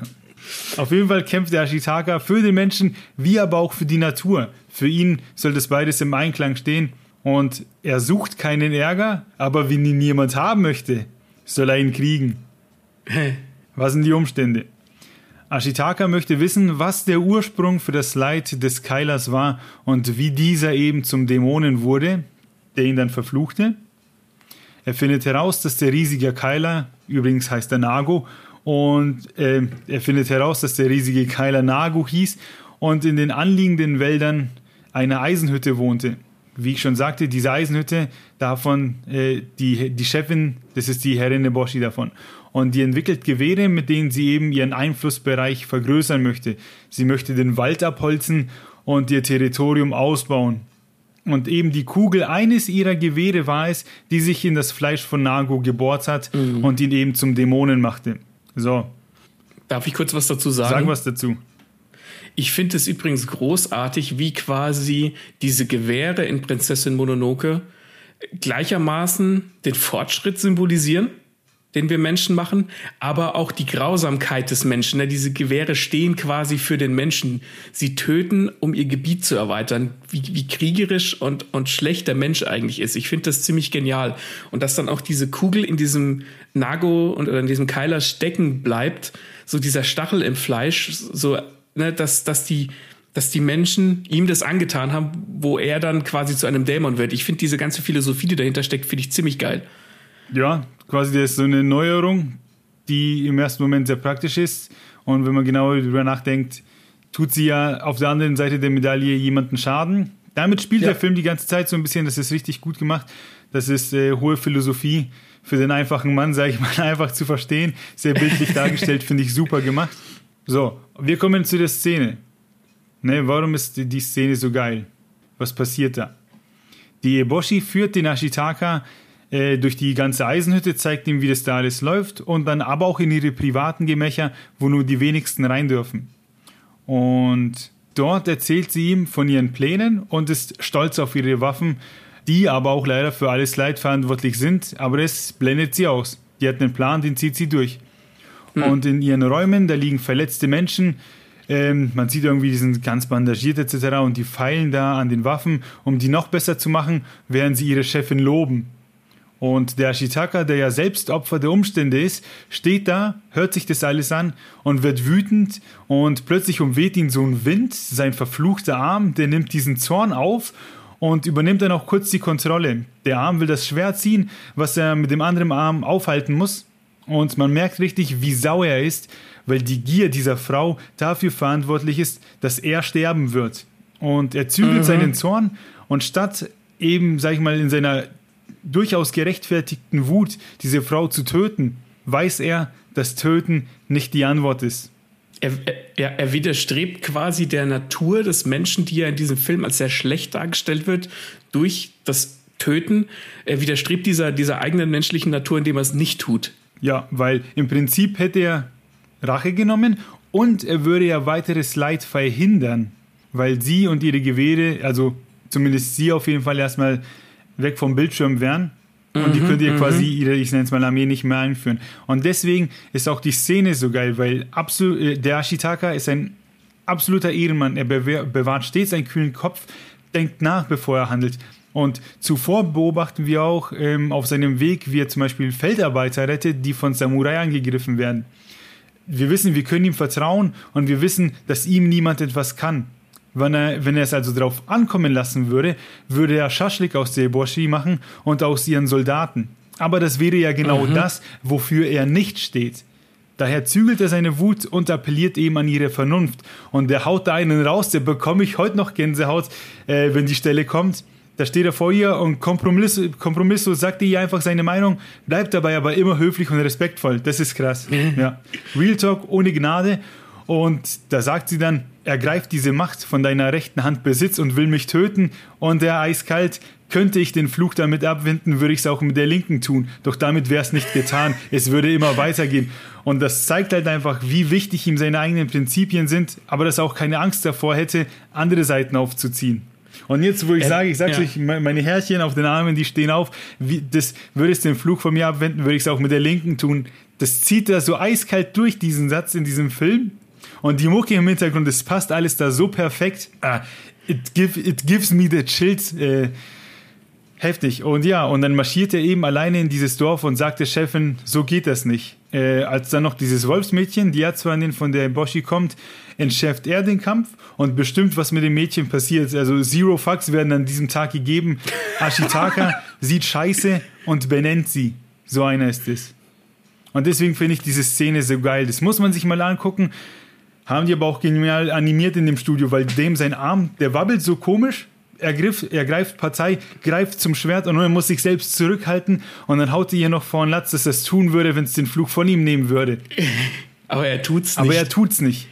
Auf jeden Fall kämpft der Ashitaka für den Menschen, wie aber auch für die Natur. Für ihn soll das beides im Einklang stehen. Und er sucht keinen Ärger, aber wenn ihn niemand haben möchte, soll er ihn kriegen. Was sind die Umstände? Ashitaka möchte wissen, was der Ursprung für das Leid des Kailas war und wie dieser eben zum Dämonen wurde, der ihn dann verfluchte. Er findet heraus, dass der riesige Keiler, übrigens heißt er Nago, und äh, er findet heraus, dass der riesige Keiler Nago hieß und in den anliegenden Wäldern eine Eisenhütte wohnte. Wie ich schon sagte, diese Eisenhütte, davon äh, die, die Chefin, das ist die Herrin Neboshi davon. Und die entwickelt Gewehre, mit denen sie eben ihren Einflussbereich vergrößern möchte. Sie möchte den Wald abholzen und ihr Territorium ausbauen. Und eben die Kugel eines ihrer Gewehre war es, die sich in das Fleisch von Nago gebohrt hat mhm. und ihn eben zum Dämonen machte. So. Darf ich kurz was dazu sagen? Sag was dazu. Ich finde es übrigens großartig, wie quasi diese Gewehre in Prinzessin Mononoke gleichermaßen den Fortschritt symbolisieren den wir Menschen machen, aber auch die Grausamkeit des Menschen. Ne? Diese Gewehre stehen quasi für den Menschen. Sie töten, um ihr Gebiet zu erweitern. Wie, wie kriegerisch und, und schlecht der Mensch eigentlich ist. Ich finde das ziemlich genial. Und dass dann auch diese Kugel in diesem Nago und oder in diesem Keiler stecken bleibt, so dieser Stachel im Fleisch, so, ne, dass, dass die, dass die Menschen ihm das angetan haben, wo er dann quasi zu einem Dämon wird. Ich finde diese ganze Philosophie, die dahinter steckt, finde ich ziemlich geil. Ja, quasi das ist so eine Neuerung, die im ersten Moment sehr praktisch ist. Und wenn man genauer darüber nachdenkt, tut sie ja auf der anderen Seite der Medaille jemanden Schaden. Damit spielt ja. der Film die ganze Zeit so ein bisschen, das ist richtig gut gemacht. Das ist äh, hohe Philosophie für den einfachen Mann, sage ich mal, einfach zu verstehen. Sehr bildlich dargestellt, finde ich super gemacht. So, wir kommen zu der Szene. Ne, warum ist die Szene so geil? Was passiert da? Die Eboshi führt den Ashitaka äh, durch die ganze Eisenhütte, zeigt ihm, wie das da alles läuft und dann aber auch in ihre privaten Gemächer, wo nur die wenigsten rein dürfen. Und dort erzählt sie ihm von ihren Plänen und ist stolz auf ihre Waffen, die aber auch leider für alles Leid verantwortlich sind, aber das blendet sie aus. Die hat einen Plan, den zieht sie durch. Hm. Und in ihren Räumen, da liegen verletzte Menschen, ähm, man sieht irgendwie, die sind ganz bandagiert etc. und die feilen da an den Waffen, um die noch besser zu machen, während sie ihre Chefin loben. Und der Ashitaka, der ja selbst Opfer der Umstände ist, steht da, hört sich das alles an und wird wütend und plötzlich umweht ihn so ein Wind, sein verfluchter Arm, der nimmt diesen Zorn auf und übernimmt dann auch kurz die Kontrolle. Der Arm will das Schwert ziehen, was er mit dem anderen Arm aufhalten muss. Und man merkt richtig, wie sauer er ist, weil die Gier dieser Frau dafür verantwortlich ist, dass er sterben wird. Und er zügelt mhm. seinen Zorn und statt eben, sag ich mal, in seiner durchaus gerechtfertigten Wut, diese Frau zu töten, weiß er, dass Töten nicht die Antwort ist. Er, er, er, widerstrebt quasi der Natur des Menschen, die ja in diesem Film als sehr schlecht dargestellt wird, durch das Töten. Er widerstrebt dieser, dieser eigenen menschlichen Natur, indem er es nicht tut. Ja, weil im Prinzip hätte er Rache genommen und er würde ja weiteres Leid verhindern, weil sie und ihre Gewehre, also zumindest sie auf jeden Fall erstmal weg vom Bildschirm wären. Und die mhm, könnt ihr mhm. quasi ihre, ich nenne es mal Armee, nicht mehr einführen. Und deswegen ist auch die Szene so geil, weil absolut, äh, der Ashitaka ist ein absoluter Ehrenmann. Er bewahrt stets einen kühlen Kopf, denkt nach, bevor er handelt. Und zuvor beobachten wir auch ähm, auf seinem Weg, wie er zum Beispiel Feldarbeiter rettet, die von Samurai angegriffen werden. Wir wissen, wir können ihm vertrauen und wir wissen, dass ihm niemand etwas kann. Wenn er, wenn er es also darauf ankommen lassen würde, würde er Schaschlik aus der Boshi machen und aus ihren Soldaten. Aber das wäre ja genau mhm. das, wofür er nicht steht. Daher zügelt er seine Wut und appelliert eben an ihre Vernunft. Und der haut da einen raus, der bekomme ich heute noch Gänsehaut, äh, wenn die Stelle kommt. Da steht er vor ihr und kompromiss, kompromisslos sagt ihr einfach seine Meinung, bleibt dabei aber immer höflich und respektvoll. Das ist krass. ja. Real Talk ohne Gnade. Und da sagt sie dann, ergreift diese Macht von deiner rechten Hand Besitz und will mich töten. Und er eiskalt, könnte ich den Fluch damit abwenden, würde ich es auch mit der linken tun. Doch damit wäre es nicht getan. Es würde immer weitergehen. Und das zeigt halt einfach, wie wichtig ihm seine eigenen Prinzipien sind, aber dass er auch keine Angst davor hätte, andere Seiten aufzuziehen. Und jetzt, wo ich sage, ich sage ja. euch, meine Härchen auf den Armen, die stehen auf, wie, das würdest du den Fluch von mir abwenden, würde ich es auch mit der linken tun. Das zieht er so eiskalt durch, diesen Satz in diesem Film. Und die Mucke im Hintergrund, das passt alles da so perfekt. Ah, it, give, it gives me the chills. Äh, Heftig. Und ja, und dann marschiert er eben alleine in dieses Dorf und sagt der Chefin, so geht das nicht. Äh, als dann noch dieses Wolfsmädchen, die ja zwar in den von der Boshi kommt, entschärft er den Kampf und bestimmt, was mit dem Mädchen passiert. Also Zero Fucks werden an diesem Tag gegeben. Ashitaka sieht Scheiße und benennt sie. So einer ist es. Und deswegen finde ich diese Szene so geil. Das muss man sich mal angucken. Haben die aber auch genial animiert in dem Studio, weil dem sein Arm, der wabbelt so komisch er, griff, er greift Partei, greift zum Schwert und er muss sich selbst zurückhalten und dann haut er ihr noch vor den Latz, dass er es tun würde, wenn es den Fluch von ihm nehmen würde. Aber er tut's nicht. Aber er tut's nicht.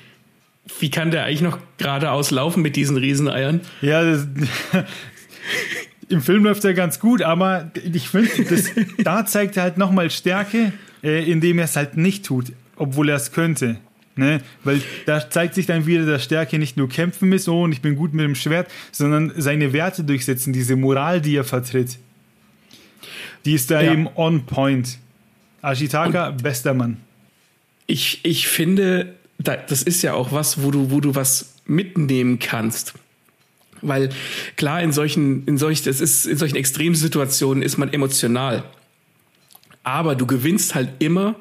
Wie kann der eigentlich noch geradeaus laufen mit diesen Rieseneiern? Ja, das, im Film läuft er ganz gut, aber ich finde, da zeigt er halt nochmal Stärke, äh, indem er es halt nicht tut, obwohl er es könnte. Ne? Weil da zeigt sich dann wieder, dass Stärke nicht nur kämpfen ist, oh, und ich bin gut mit dem Schwert, sondern seine Werte durchsetzen, diese Moral, die er vertritt. Die ist da ja. eben on point. Ashitaka, und bester Mann. Ich, ich finde, das ist ja auch was, wo du, wo du was mitnehmen kannst. Weil klar, in solchen, in solch, das ist, in solchen Extremsituationen ist man emotional. Aber du gewinnst halt immer,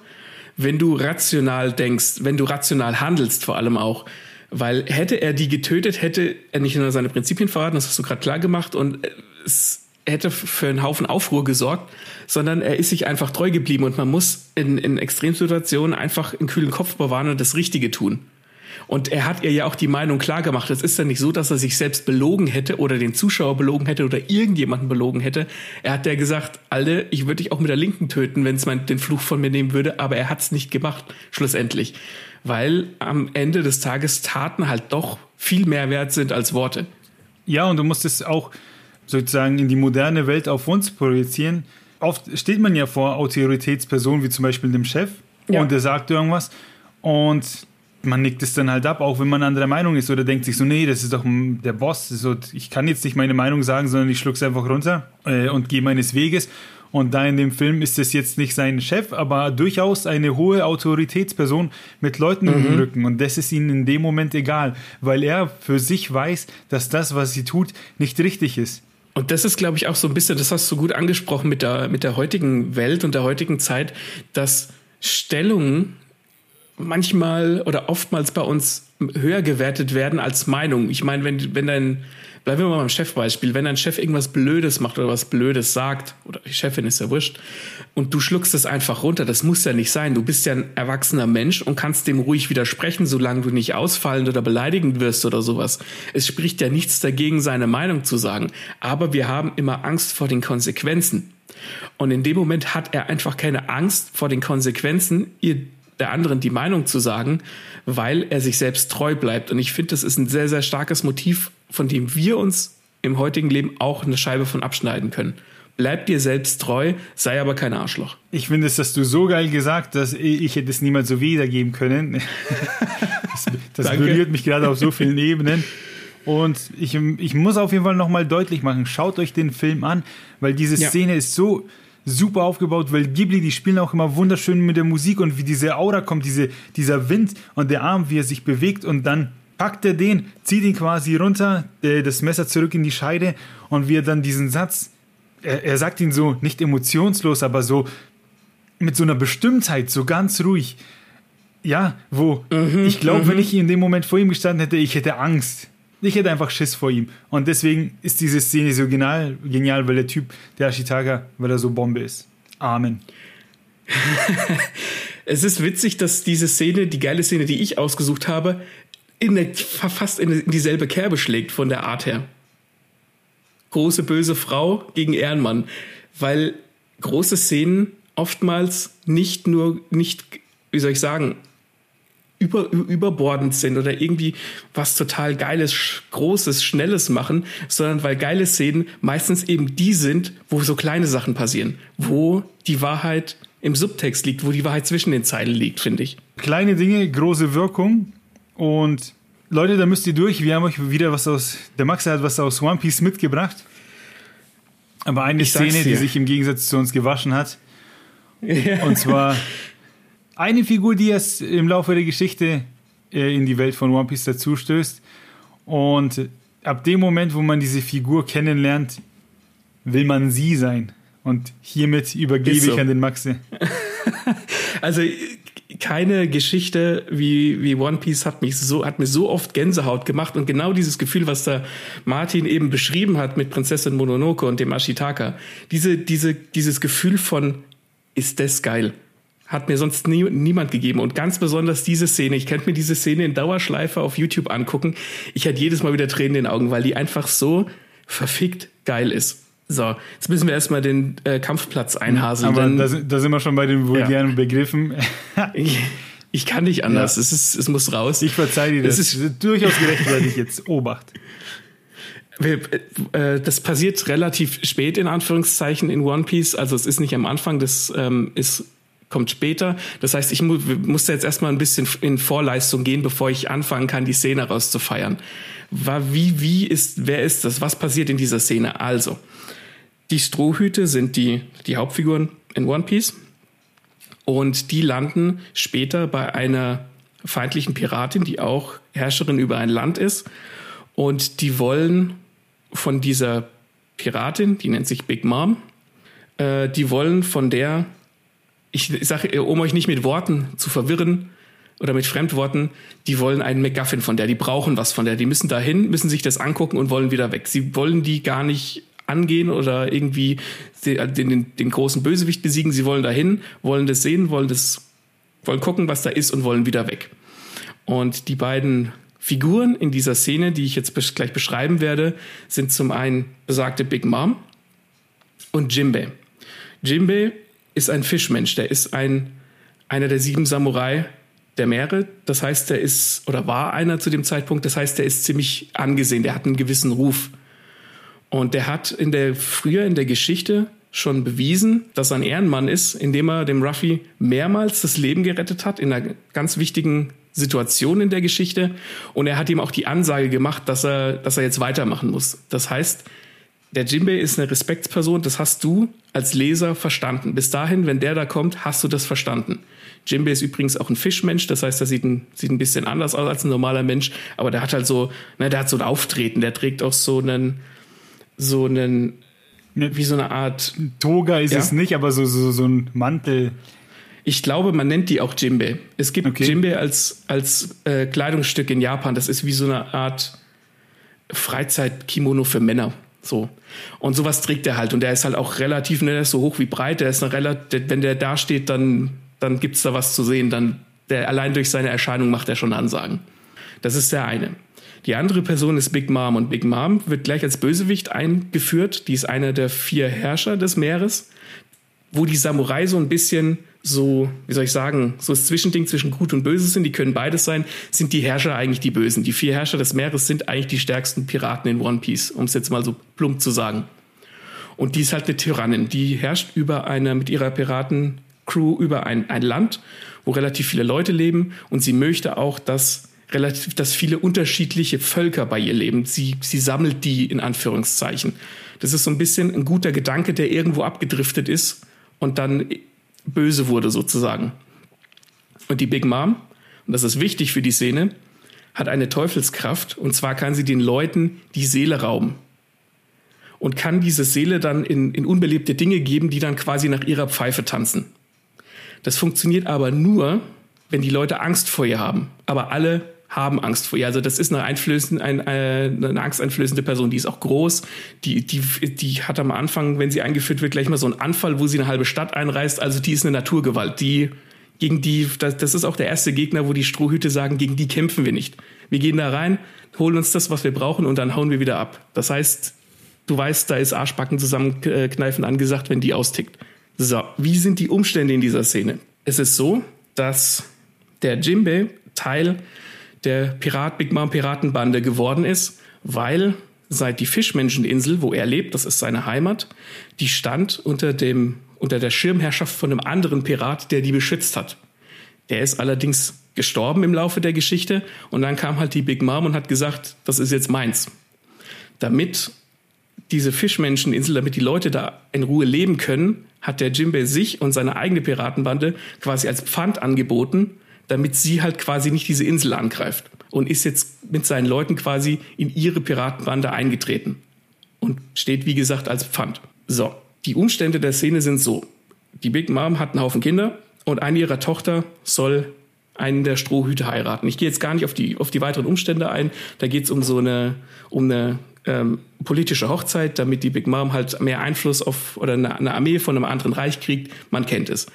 wenn du rational denkst, wenn du rational handelst vor allem auch. Weil hätte er die getötet, hätte er nicht nur seine Prinzipien verraten, das hast du gerade klar gemacht, und es hätte für einen Haufen Aufruhr gesorgt, sondern er ist sich einfach treu geblieben und man muss in, in Extremsituationen einfach einen kühlen Kopf bewahren und das Richtige tun. Und er hat ihr ja auch die Meinung klar gemacht. Es ist ja nicht so, dass er sich selbst belogen hätte oder den Zuschauer belogen hätte oder irgendjemanden belogen hätte. Er hat ja gesagt, Alter, ich würde dich auch mit der Linken töten, wenn es den Fluch von mir nehmen würde, aber er hat es nicht gemacht, schlussendlich. Weil am Ende des Tages Taten halt doch viel mehr wert sind als Worte. Ja, und du musst es auch sozusagen in die moderne Welt auf uns projizieren. Oft steht man ja vor Autoritätspersonen wie zum Beispiel dem Chef ja. und der sagt irgendwas und man nickt es dann halt ab, auch wenn man anderer Meinung ist oder denkt sich so, nee, das ist doch der Boss. So, ich kann jetzt nicht meine Meinung sagen, sondern ich schluck's einfach runter äh, und gehe meines Weges. Und da in dem Film ist es jetzt nicht sein Chef, aber durchaus eine hohe Autoritätsperson mit Leuten mhm. im Rücken. Und das ist ihnen in dem Moment egal, weil er für sich weiß, dass das, was sie tut, nicht richtig ist. Und das ist, glaube ich, auch so ein bisschen, das hast du gut angesprochen mit der, mit der heutigen Welt und der heutigen Zeit, dass Stellungen manchmal oder oftmals bei uns höher gewertet werden als Meinung. Ich meine, wenn, wenn dein, bleiben wir mal beim Chefbeispiel, wenn dein Chef irgendwas Blödes macht oder was Blödes sagt, oder die Chefin ist ja wurscht, und du schluckst es einfach runter, das muss ja nicht sein. Du bist ja ein erwachsener Mensch und kannst dem ruhig widersprechen, solange du nicht ausfallend oder beleidigend wirst oder sowas. Es spricht ja nichts dagegen, seine Meinung zu sagen. Aber wir haben immer Angst vor den Konsequenzen. Und in dem Moment hat er einfach keine Angst vor den Konsequenzen, ihr der anderen die Meinung zu sagen, weil er sich selbst treu bleibt. Und ich finde, das ist ein sehr, sehr starkes Motiv, von dem wir uns im heutigen Leben auch eine Scheibe von abschneiden können. Bleib dir selbst treu, sei aber kein Arschloch. Ich finde es, dass du so geil gesagt, dass ich hätte es niemals so wiedergeben können. das, das berührt mich gerade auf so vielen Ebenen. Und ich, ich muss auf jeden Fall nochmal deutlich machen, schaut euch den Film an, weil diese Szene ja. ist so, super aufgebaut, weil Ghibli, die spielen auch immer wunderschön mit der Musik und wie diese Aura kommt, diese, dieser Wind und der Arm, wie er sich bewegt und dann packt er den, zieht ihn quasi runter, das Messer zurück in die Scheide und wie er dann diesen Satz, er, er sagt ihn so nicht emotionslos, aber so mit so einer Bestimmtheit, so ganz ruhig. Ja, wo mhm, ich glaube, wenn mhm. ich in dem Moment vor ihm gestanden hätte, ich hätte Angst. Ich hätte einfach Schiss vor ihm. Und deswegen ist diese Szene so genial, genial weil der Typ, der Ashitaka, weil er so Bombe ist. Amen. es ist witzig, dass diese Szene, die geile Szene, die ich ausgesucht habe, in der, fast in dieselbe Kerbe schlägt von der Art her. Große böse Frau gegen Ehrenmann. Weil große Szenen oftmals nicht nur, nicht, wie soll ich sagen, über, überbordend sind oder irgendwie was total Geiles, Großes, Schnelles machen, sondern weil geile Szenen meistens eben die sind, wo so kleine Sachen passieren, wo die Wahrheit im Subtext liegt, wo die Wahrheit zwischen den Zeilen liegt, finde ich. Kleine Dinge, große Wirkung und Leute, da müsst ihr durch. Wir haben euch wieder was aus, der Max hat was aus One Piece mitgebracht. Aber eine Szene, die sich im Gegensatz zu uns gewaschen hat. Ja. Und zwar eine Figur, die erst im Laufe der Geschichte äh, in die Welt von One Piece dazustößt. Und ab dem Moment, wo man diese Figur kennenlernt, will man sie sein. Und hiermit übergebe so. ich an den Maxe. also keine Geschichte wie, wie One Piece hat mich so, hat mir so oft Gänsehaut gemacht und genau dieses Gefühl, was da Martin eben beschrieben hat mit Prinzessin Mononoke und dem Ashitaka. Diese, diese, dieses Gefühl von, ist das geil? Hat mir sonst nie, niemand gegeben. Und ganz besonders diese Szene. Ich könnte mir diese Szene in Dauerschleife auf YouTube angucken. Ich hatte jedes Mal wieder Tränen in den Augen, weil die einfach so verfickt geil ist. So, jetzt müssen wir erstmal den äh, Kampfplatz einhaseln. Aber da, da, sind wir schon bei den vulgären ja. Begriffen. ich, ich, kann nicht anders. Ja. Es, ist, es muss raus. Ich verzeihe dir das. Es ist durchaus gerechtfertigt jetzt. Obacht. Wir, äh, das passiert relativ spät in Anführungszeichen in One Piece. Also es ist nicht am Anfang, das ähm, ist kommt später. Das heißt, ich mu musste jetzt erstmal ein bisschen in Vorleistung gehen, bevor ich anfangen kann, die Szene rauszufeiern. Wie, wie ist, wer ist das? Was passiert in dieser Szene? Also, die Strohhüte sind die, die Hauptfiguren in One Piece. Und die landen später bei einer feindlichen Piratin, die auch Herrscherin über ein Land ist. Und die wollen von dieser Piratin, die nennt sich Big Mom, äh, die wollen von der, ich sage, um euch nicht mit Worten zu verwirren oder mit Fremdworten, die wollen einen MacGuffin von der, die brauchen was von der, die müssen dahin, müssen sich das angucken und wollen wieder weg. Sie wollen die gar nicht angehen oder irgendwie den, den, den großen Bösewicht besiegen. Sie wollen dahin, wollen das sehen, wollen das, wollen gucken, was da ist und wollen wieder weg. Und die beiden Figuren in dieser Szene, die ich jetzt gleich beschreiben werde, sind zum einen besagte Big Mom und Jimbei. Jimbei ist ein Fischmensch, der ist ein, einer der sieben Samurai der Meere. Das heißt, der ist, oder war einer zu dem Zeitpunkt, das heißt, der ist ziemlich angesehen, der hat einen gewissen Ruf. Und der hat in der, früher in der Geschichte schon bewiesen, dass er ein Ehrenmann ist, indem er dem Ruffy mehrmals das Leben gerettet hat in einer ganz wichtigen Situation in der Geschichte. Und er hat ihm auch die Ansage gemacht, dass er, dass er jetzt weitermachen muss. Das heißt, der Jimbei ist eine Respektsperson, das hast du als Leser verstanden. Bis dahin, wenn der da kommt, hast du das verstanden. Jimbei ist übrigens auch ein Fischmensch, das heißt, er sieht ein, sieht ein bisschen anders aus als ein normaler Mensch, aber der hat halt so, ne, der hat so ein Auftreten, der trägt auch so einen, so einen, wie so eine Art. Toga ist ja? es nicht, aber so, so, so ein Mantel. Ich glaube, man nennt die auch Jimbe. Es gibt okay. Jimbe als, als äh, Kleidungsstück in Japan. Das ist wie so eine Art Freizeit-Kimono für Männer. So. Und sowas trägt er halt. Und der ist halt auch relativ, ne, der ist so hoch wie breit. Der ist eine relativ, wenn der da steht, dann, dann gibt's da was zu sehen. Dann, der, allein durch seine Erscheinung macht er schon Ansagen. Das ist der eine. Die andere Person ist Big Mom und Big Mom wird gleich als Bösewicht eingeführt. Die ist einer der vier Herrscher des Meeres, wo die Samurai so ein bisschen so, wie soll ich sagen, so das Zwischending zwischen Gut und Böse sind, die können beides sein, sind die Herrscher eigentlich die Bösen. Die vier Herrscher des Meeres sind eigentlich die stärksten Piraten in One Piece, um es jetzt mal so plump zu sagen. Und die ist halt eine Tyrannin, die herrscht über eine, mit ihrer Piratencrew über ein, ein Land, wo relativ viele Leute leben und sie möchte auch, dass relativ, dass viele unterschiedliche Völker bei ihr leben. Sie, sie sammelt die in Anführungszeichen. Das ist so ein bisschen ein guter Gedanke, der irgendwo abgedriftet ist und dann böse wurde sozusagen. Und die Big Mom, und das ist wichtig für die Szene, hat eine Teufelskraft und zwar kann sie den Leuten die Seele rauben und kann diese Seele dann in, in unbelebte Dinge geben, die dann quasi nach ihrer Pfeife tanzen. Das funktioniert aber nur, wenn die Leute Angst vor ihr haben. Aber alle haben Angst vor ihr. Also das ist eine, einflößende, eine, eine angsteinflößende Person, die ist auch groß, die, die, die hat am Anfang, wenn sie eingeführt wird, gleich mal so einen Anfall, wo sie eine halbe Stadt einreißt. Also die ist eine Naturgewalt, die gegen die, das, das ist auch der erste Gegner, wo die Strohhüte sagen, gegen die kämpfen wir nicht. Wir gehen da rein, holen uns das, was wir brauchen und dann hauen wir wieder ab. Das heißt, du weißt, da ist Arschbacken zusammenkneifen angesagt, wenn die austickt. So, wie sind die Umstände in dieser Szene? Es ist so, dass der Jimbe Teil der Pirat Big Mom Piratenbande geworden ist, weil seit die Fischmenscheninsel, wo er lebt, das ist seine Heimat, die stand unter dem unter der Schirmherrschaft von einem anderen Pirat, der die beschützt hat. Der ist allerdings gestorben im Laufe der Geschichte und dann kam halt die Big Mom und hat gesagt, das ist jetzt meins. Damit diese Fischmenscheninsel, damit die Leute da in Ruhe leben können, hat der Jimbe sich und seine eigene Piratenbande quasi als Pfand angeboten damit sie halt quasi nicht diese Insel angreift und ist jetzt mit seinen Leuten quasi in ihre Piratenbande eingetreten und steht, wie gesagt, als Pfand. So, die Umstände der Szene sind so. Die Big Mom hat einen Haufen Kinder und eine ihrer Tochter soll einen der Strohhüte heiraten. Ich gehe jetzt gar nicht auf die, auf die weiteren Umstände ein. Da geht es um so eine, um eine ähm, politische Hochzeit, damit die Big Mom halt mehr Einfluss auf oder eine, eine Armee von einem anderen Reich kriegt. Man kennt es.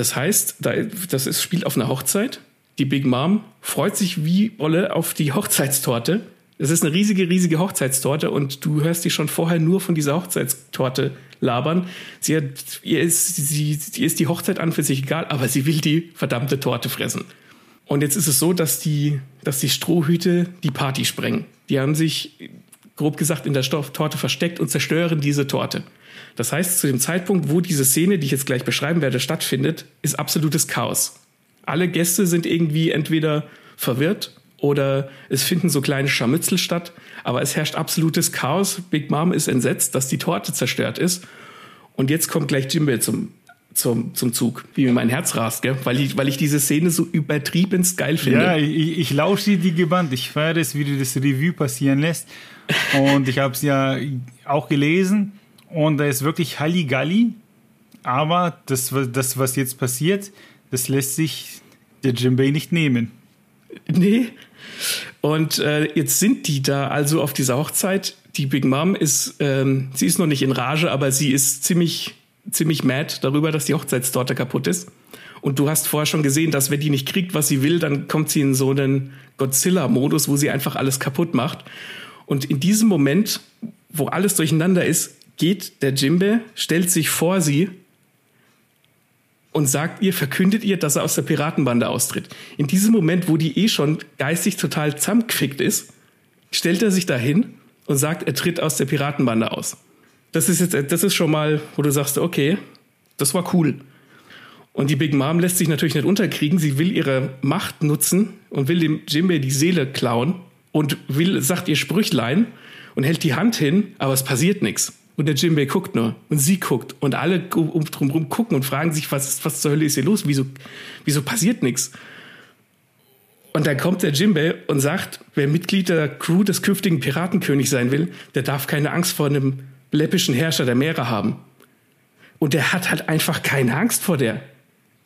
Das heißt, da, das ist, spielt auf einer Hochzeit. Die Big Mom freut sich wie Olle auf die Hochzeitstorte. Es ist eine riesige, riesige Hochzeitstorte und du hörst die schon vorher nur von dieser Hochzeitstorte labern. Sie, hat, ihr, ist, sie, ihr ist die Hochzeit an für sich egal, aber sie will die verdammte Torte fressen. Und jetzt ist es so, dass die, dass die Strohhüte die Party sprengen. Die haben sich, grob gesagt, in der Torte versteckt und zerstören diese Torte. Das heißt, zu dem Zeitpunkt, wo diese Szene, die ich jetzt gleich beschreiben werde, stattfindet, ist absolutes Chaos. Alle Gäste sind irgendwie entweder verwirrt oder es finden so kleine Scharmützel statt, aber es herrscht absolutes Chaos. Big Mom ist entsetzt, dass die Torte zerstört ist. Und jetzt kommt gleich Jimbo zum, zum, zum Zug, wie mir mein Herz rast, gell? Weil, ich, weil ich diese Szene so übertriebenst geil finde. Ja, ich, ich lausche dir gebannt. Ich feiere es, wie du das Review passieren lässt. Und ich habe es ja auch gelesen. Und da ist wirklich Halligalli. Aber das, das, was jetzt passiert, das lässt sich der Jimbei nicht nehmen. Nee, und äh, jetzt sind die da also auf dieser Hochzeit. Die Big Mom ist, ähm, sie ist noch nicht in Rage, aber sie ist ziemlich, ziemlich mad darüber, dass die Hochzeitstorte kaputt ist. Und du hast vorher schon gesehen, dass wenn die nicht kriegt, was sie will, dann kommt sie in so einen Godzilla-Modus, wo sie einfach alles kaputt macht. Und in diesem Moment, wo alles durcheinander ist, geht der Jimbe, stellt sich vor sie und sagt ihr, verkündet ihr, dass er aus der Piratenbande austritt. In diesem Moment, wo die eh schon geistig total zusammengefickt ist, stellt er sich dahin und sagt, er tritt aus der Piratenbande aus. Das ist jetzt, das ist schon mal, wo du sagst, okay, das war cool. Und die Big Mom lässt sich natürlich nicht unterkriegen. Sie will ihre Macht nutzen und will dem Jimbe die Seele klauen und will, sagt ihr Sprüchlein und hält die Hand hin, aber es passiert nichts. Und der Jimbei guckt nur und sie guckt und alle um drumherum gucken und fragen sich, was, was zur Hölle ist hier los? Wieso, wieso passiert nichts? Und dann kommt der Jimbei und sagt, wer Mitglied der Crew des künftigen Piratenkönigs sein will, der darf keine Angst vor einem läppischen Herrscher der Meere haben. Und der hat halt einfach keine Angst vor der.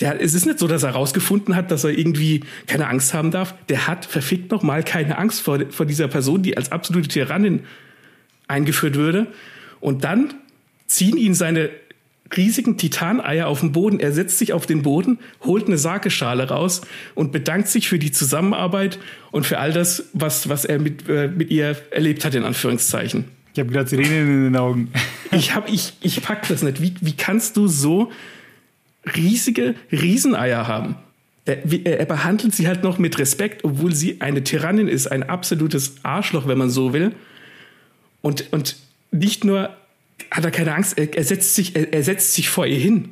Der es ist nicht so, dass er herausgefunden hat, dass er irgendwie keine Angst haben darf. Der hat verfickt nochmal keine Angst vor, vor dieser Person, die als absolute Tyrannin eingeführt würde. Und dann ziehen ihn seine riesigen Titaneier auf den Boden. Er setzt sich auf den Boden, holt eine Sakeschale raus und bedankt sich für die Zusammenarbeit und für all das, was, was er mit, äh, mit ihr erlebt hat, in Anführungszeichen. Ich habe gerade Tränen in den Augen. ich, hab, ich, ich pack das nicht. Wie, wie kannst du so riesige Rieseneier haben? Er, er behandelt sie halt noch mit Respekt, obwohl sie eine Tyrannin ist, ein absolutes Arschloch, wenn man so will. Und, und nicht nur hat er keine Angst, er, er setzt sich, er, er, setzt sich vor ihr hin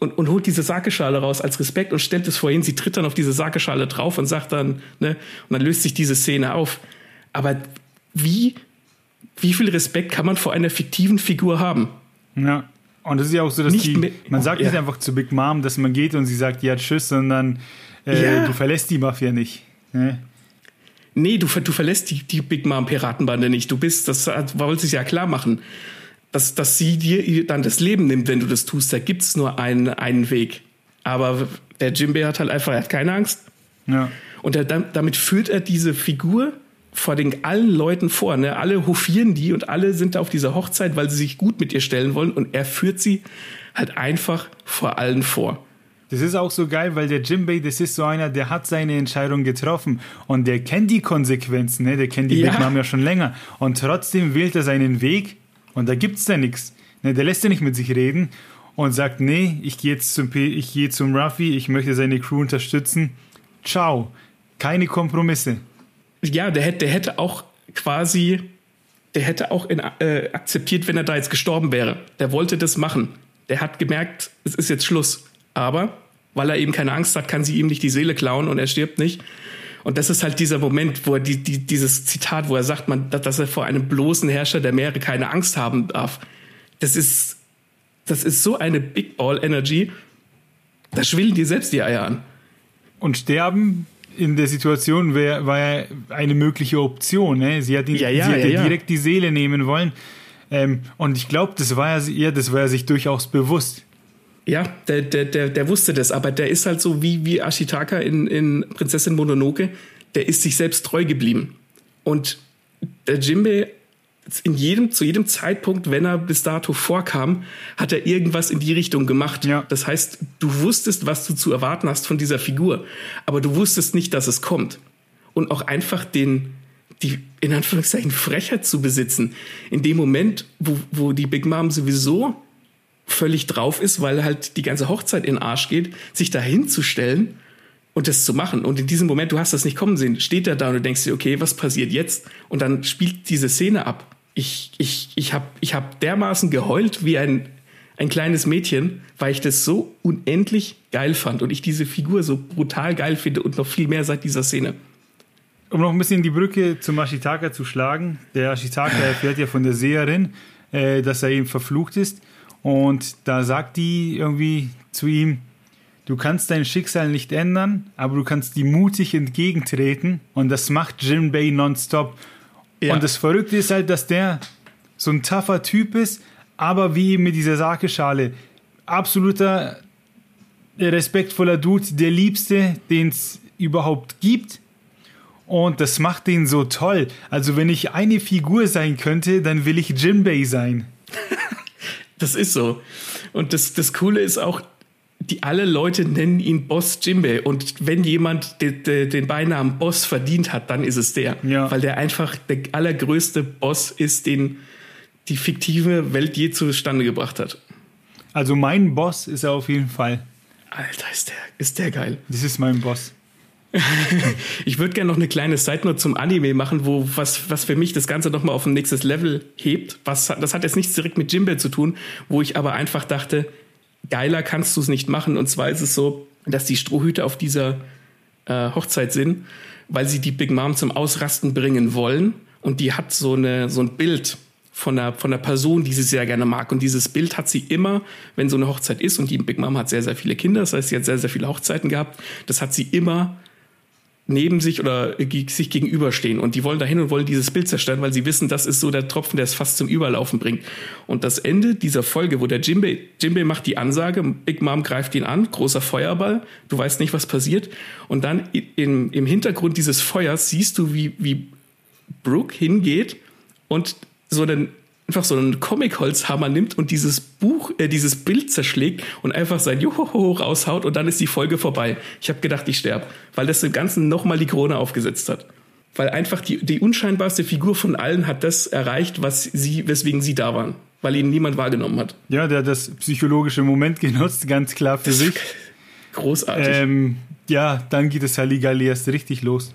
und, und holt diese Sakeschale raus als Respekt und stellt es vor ihn. Sie tritt dann auf diese Sakeschale drauf und sagt dann, ne, und dann löst sich diese Szene auf. Aber wie, wie viel Respekt kann man vor einer fiktiven Figur haben? Ja. Und es ist ja auch so, dass nicht die, mit, man sagt ja. nicht einfach zu Big Mom, dass man geht und sie sagt, ja, tschüss, sondern äh, Ja. du verlässt die Mafia nicht. Ne? Nee, du, du verlässt die, die Big Mom Piratenbande nicht. Du bist, das wollte sich ja klar machen, dass, dass sie dir dann das Leben nimmt, wenn du das tust. Da gibt's nur einen, einen Weg. Aber der Jimbei hat halt einfach, er hat keine Angst. Ja. Und er, dam- damit führt er diese Figur vor den allen Leuten vor. Ne? Alle hofieren die und alle sind da auf dieser Hochzeit, weil sie sich gut mit ihr stellen wollen. Und er führt sie halt einfach vor allen vor. Das ist auch so geil, weil der Jimbei, das ist so einer, der hat seine Entscheidung getroffen und der kennt die Konsequenzen, ne? der kennt die Ja. Mom ja schon länger und trotzdem wählt er seinen Weg und da gibt's da nichts. Ne? Der lässt ja nicht mit sich reden und sagt, nee, ich gehe jetzt zum, P ich gehe zum Ruffy, ich möchte seine Crew unterstützen. Ciao. Keine Kompromisse. Ja, der hätte, der hätte auch quasi, der hätte auch in, äh, akzeptiert, wenn er da jetzt gestorben wäre. Der wollte das machen. Der hat gemerkt, es ist jetzt Schluss. Aber weil er eben keine Angst hat, kann sie ihm nicht die Seele klauen und er stirbt nicht. Und das ist halt dieser Moment, wo er die, die, dieses Zitat, wo er sagt, man, dass er vor einem bloßen Herrscher der Meere keine Angst haben darf. Das ist, das ist so eine Big Ball Energy. Da schwillen dir selbst die Eier an. Und sterben in der Situation wär, war ja eine mögliche Option. Ne? Sie hat, ihn, Ja, ja, sie hat ja, direkt die Seele nehmen wollen. Ähm, und ich glaube, das war ja, das war ja sich durchaus bewusst. Ja, der, der, der, der wusste das, aber der ist halt so wie, wie Ashitaka in, in Prinzessin Mononoke, der ist sich selbst treu geblieben. Und der Jimbe in jedem, zu jedem Zeitpunkt, wenn er bis dato vorkam, hat er irgendwas in die Richtung gemacht. Ja. Das heißt, du wusstest, was du zu erwarten hast von dieser Figur, aber du wusstest nicht, dass es kommt. Und auch einfach den, die, in Anführungszeichen, Frechheit zu besitzen. In dem Moment, wo, wo die Big Mom sowieso völlig drauf ist, weil halt die ganze Hochzeit in den Arsch geht, sich da hinzustellen und das zu machen. Und in diesem Moment, du hast das nicht kommen sehen, steht er da und du denkst dir, okay, was passiert jetzt? Und dann spielt diese Szene ab. Ich, ich, ich habe ich hab dermaßen geheult wie ein, ein kleines Mädchen, weil ich das so unendlich geil fand und ich diese Figur so brutal geil finde und noch viel mehr seit dieser Szene. Um noch ein bisschen die Brücke zum Ashitaka zu schlagen, der Ashitaka erfährt ja von der Seherin, äh, dass er eben verflucht ist. Und da sagt die irgendwie zu ihm, du kannst dein Schicksal nicht ändern, aber du kannst die mutig entgegentreten. Und das macht Jinbei nonstop. Ja. Und das Verrückte ist halt, dass der so ein tougher Typ ist, aber wie mit dieser Sake-Schale. Absoluter respektvoller Dude, der Liebste, den es überhaupt gibt. Und das macht den so toll. Also wenn ich eine Figur sein könnte, dann will ich Jinbei sein. Das ist so. Und das, das Coole ist auch, die alle Leute nennen ihn Boss Jimbe. Und wenn jemand de, de, den Beinamen Boss verdient hat, dann ist es der. Ja. Weil der einfach der allergrößte Boss ist, den die fiktive Welt je zustande gebracht hat. Also mein Boss ist er auf jeden Fall. Alter, ist der, ist der geil. Das ist mein Boss. ich würde gerne noch eine kleine Side Note zum Anime machen, wo was, was für mich das Ganze nochmal auf ein nächstes Level hebt. Was, das hat jetzt nichts direkt mit Jimbe zu tun, wo ich aber einfach dachte, geiler kannst du es nicht machen. Und zwar ist es so, dass die Strohhüte auf dieser äh, Hochzeit sind, weil sie die Big Mom zum Ausrasten bringen wollen. Und die hat so, eine, so ein Bild von der, von der Person, die sie sehr gerne mag. Und dieses Bild hat sie immer, wenn so eine Hochzeit ist. Und die Big Mom hat sehr, sehr viele Kinder. Das heißt, sie hat sehr, sehr viele Hochzeiten gehabt. Das hat sie immer neben sich oder sich gegenüberstehen. Und die wollen dahin und wollen dieses Bild zerstören, weil sie wissen, das ist so der Tropfen, der es fast zum Überlaufen bringt. Und das Ende dieser Folge, wo der Jimbe, Jimbe macht die Ansage, Big Mom greift ihn an, großer Feuerball, du weißt nicht, was passiert. Und dann im, im Hintergrund dieses Feuers siehst du, wie, wie Brooke hingeht und so einen einfach so einen Comic-Holzhammer nimmt und dieses Buch, äh, dieses Bild zerschlägt und einfach sein Johoho raushaut und dann ist die Folge vorbei. Ich habe gedacht, ich sterbe, weil das dem Ganzen nochmal die Krone aufgesetzt hat. Weil einfach die, die unscheinbarste Figur von allen hat das erreicht, was sie, weswegen sie da waren. Weil ihn niemand wahrgenommen hat. Ja, der hat das psychologische Moment genutzt, ganz klar für das sich. Großartig. Ähm, ja, dann geht das Halligalli erst richtig los.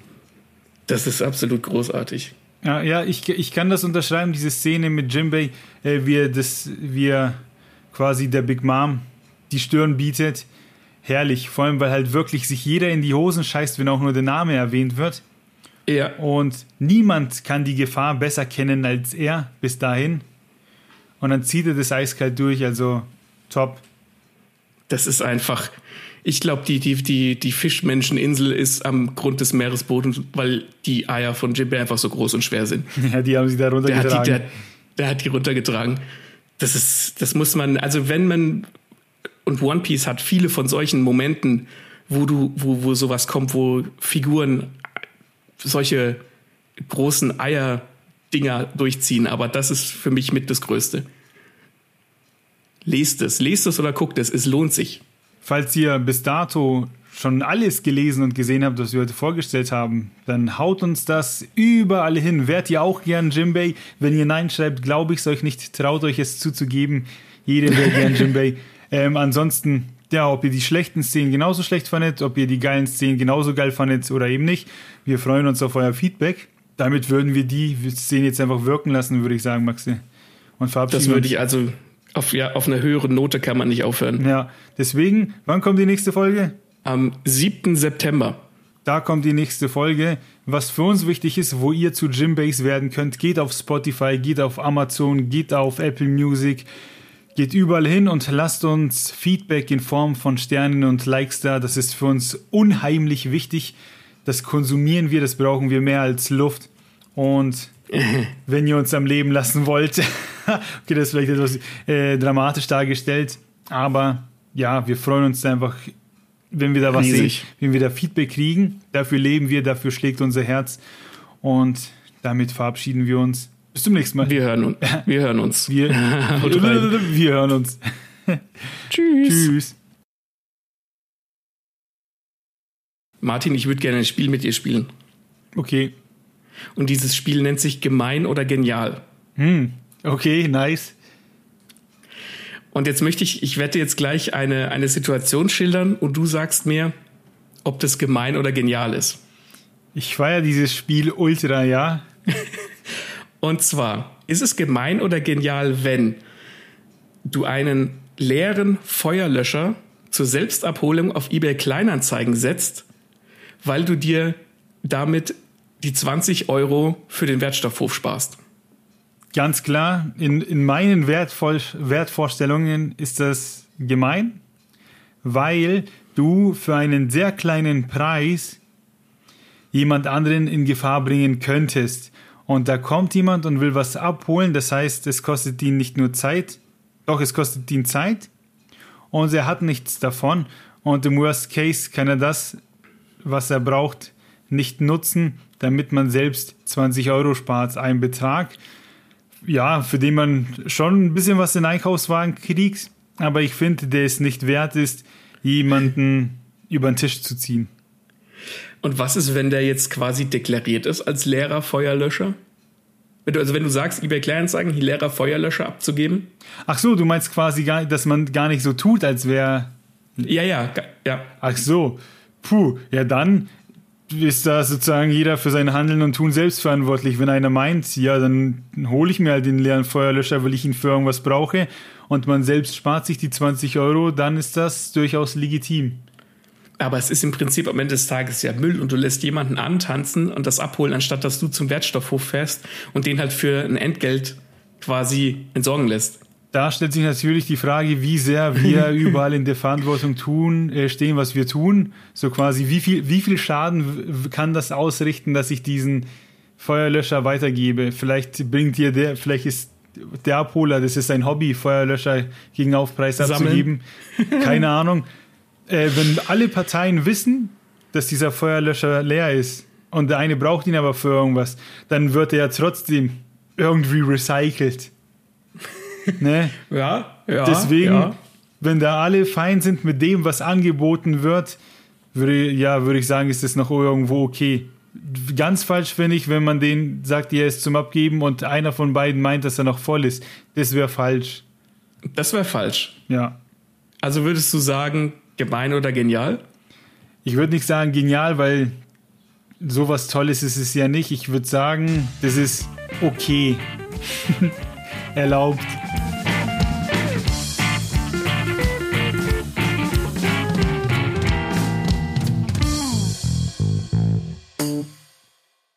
Das ist absolut großartig. Ja, ja ich, ich kann das unterschreiben, diese Szene mit Jimbei, äh, wie, er das, wie er quasi der Big Mom die Stirn bietet. Herrlich, vor allem, weil halt wirklich sich jeder in die Hosen scheißt, wenn auch nur der Name erwähnt wird. Ja. Und niemand kann die Gefahr besser kennen als er bis dahin. Und dann zieht er das eiskalt durch, also top. Das ist einfach, ich glaube, die, die, die, die Fischmenscheninsel ist am Grund des Meeresbodens, weil die Eier von Jimbe einfach so groß und schwer sind. Ja, die haben sie da runtergetragen. Der hat die, der, der hat die runtergetragen. Das ist, das muss man, also wenn man, und One Piece hat viele von solchen Momenten, wo du, wo, wo sowas kommt, wo Figuren solche großen Eier-Dinger durchziehen, aber das ist für mich mit das Größte. Lest es, lest es oder guckt es, es lohnt sich. Falls ihr bis dato schon alles gelesen und gesehen habt, was wir heute vorgestellt haben, dann haut uns das überall hin. Wärt ihr auch gern Jimbei? Wenn ihr Nein schreibt, glaube ich es euch nicht. Traut euch es zuzugeben. Jeder wäre gern Jimbei. Ähm, ansonsten, ja, ob ihr die schlechten Szenen genauso schlecht fandet, ob ihr die geilen Szenen genauso geil fandet oder eben nicht. Wir freuen uns auf euer Feedback. Damit würden wir die Szenen jetzt einfach wirken lassen, würde ich sagen, Maxi. Und verabschieden. Das würde ich also auf, ja, auf einer höheren Note kann man nicht aufhören. Ja, deswegen, wann kommt die nächste Folge? Am 7. September. Da kommt die nächste Folge. Was für uns wichtig ist, wo ihr zu Gymbase werden könnt, geht auf Spotify, geht auf Amazon, geht auf Apple Music, geht überall hin und lasst uns Feedback in Form von Sternen und Likes da. Das ist für uns unheimlich wichtig. Das konsumieren wir, das brauchen wir mehr als Luft. Und wenn ihr uns am Leben lassen wollt, okay, das ist vielleicht etwas äh, dramatisch dargestellt, aber ja, wir freuen uns einfach, wenn wir da was Riesig. sehen, wenn wir da Feedback kriegen. Dafür leben wir, dafür schlägt unser Herz und damit verabschieden wir uns. Bis zum nächsten Mal. Wir hören, uns. wir hören uns. Wir, wir hören uns. Tschüss. Tschüss. Martin, ich würde gerne ein Spiel mit dir spielen. Okay. Und dieses Spiel nennt sich Gemein oder Genial. Hm. Okay, nice. Und jetzt möchte ich, ich werde jetzt gleich eine, eine Situation schildern und du sagst mir, ob das gemein oder genial ist. Ich feiere dieses Spiel ultra, ja. Und zwar, ist es gemein oder genial, wenn du einen leeren Feuerlöscher zur Selbstabholung auf eBay Kleinanzeigen setzt, weil du dir damit die 20 Euro für den Wertstoffhof sparst? Ganz klar, in, in meinen Wertvoll, Wertvorstellungen ist das gemein, weil du für einen sehr kleinen Preis jemand anderen in Gefahr bringen könntest. Und da kommt jemand und will was abholen, das heißt, es kostet ihn nicht nur Zeit, doch es kostet ihn Zeit und er hat nichts davon. Und im Worst Case kann er das, was er braucht, nicht nutzen, damit man selbst 20 Euro spart. Ein Betrag, ja, für den man schon ein bisschen was in den Einkaufswagen kriegt, aber ich finde, der es nicht wert ist, jemanden über den Tisch zu ziehen. Und was ist, wenn der jetzt quasi deklariert ist als leerer Feuerlöscher? Also wenn du sagst, eBay Kleinanzeigen, leerer Feuerlöscher abzugeben? Ach so, du meinst quasi, gar, dass man gar nicht so tut, als wäre. Ja, ja, ja. Ach so, puh, ja dann ist da sozusagen jeder für sein Handeln und Tun selbst verantwortlich. Wenn einer meint, ja, dann hole ich mir halt den leeren Feuerlöscher, weil ich ihn für irgendwas brauche und man selbst spart sich die 20 Euro, dann ist das durchaus legitim. Aber es ist im Prinzip am Ende des Tages ja Müll und du lässt jemanden antanzen und das abholen, anstatt dass du zum Wertstoffhof fährst und den halt für ein Entgelt quasi entsorgen lässt. Da stellt sich natürlich die Frage, wie sehr wir überall in der Verantwortung tun, äh, stehen, was wir tun. So quasi, wie viel, wie viel Schaden kann das ausrichten, dass ich diesen Feuerlöscher weitergebe? Vielleicht bringt dir der, vielleicht ist der Abholer, das ist ein Hobby, Feuerlöscher gegen Aufpreis Sammeln. abzugeben. Keine Ahnung. Äh, wenn alle Parteien wissen, dass dieser Feuerlöscher leer ist und der eine braucht ihn aber für irgendwas, dann wird er ja trotzdem irgendwie recycelt. Ne? Ja, ja. Deswegen, ja. wenn da alle fein sind mit dem, was angeboten wird, würde, ja, würde ich sagen, ist das noch irgendwo okay. Ganz falsch finde ich, wenn man den sagt, er ist zum Abgeben und einer von beiden meint, dass er noch voll ist. Das wäre falsch. Das wäre falsch. Ja. Also würdest du sagen, gemein oder genial? Ich würde nicht sagen genial, weil sowas Tolles ist es ja nicht. Ich würde sagen, das ist okay. Erlaubt.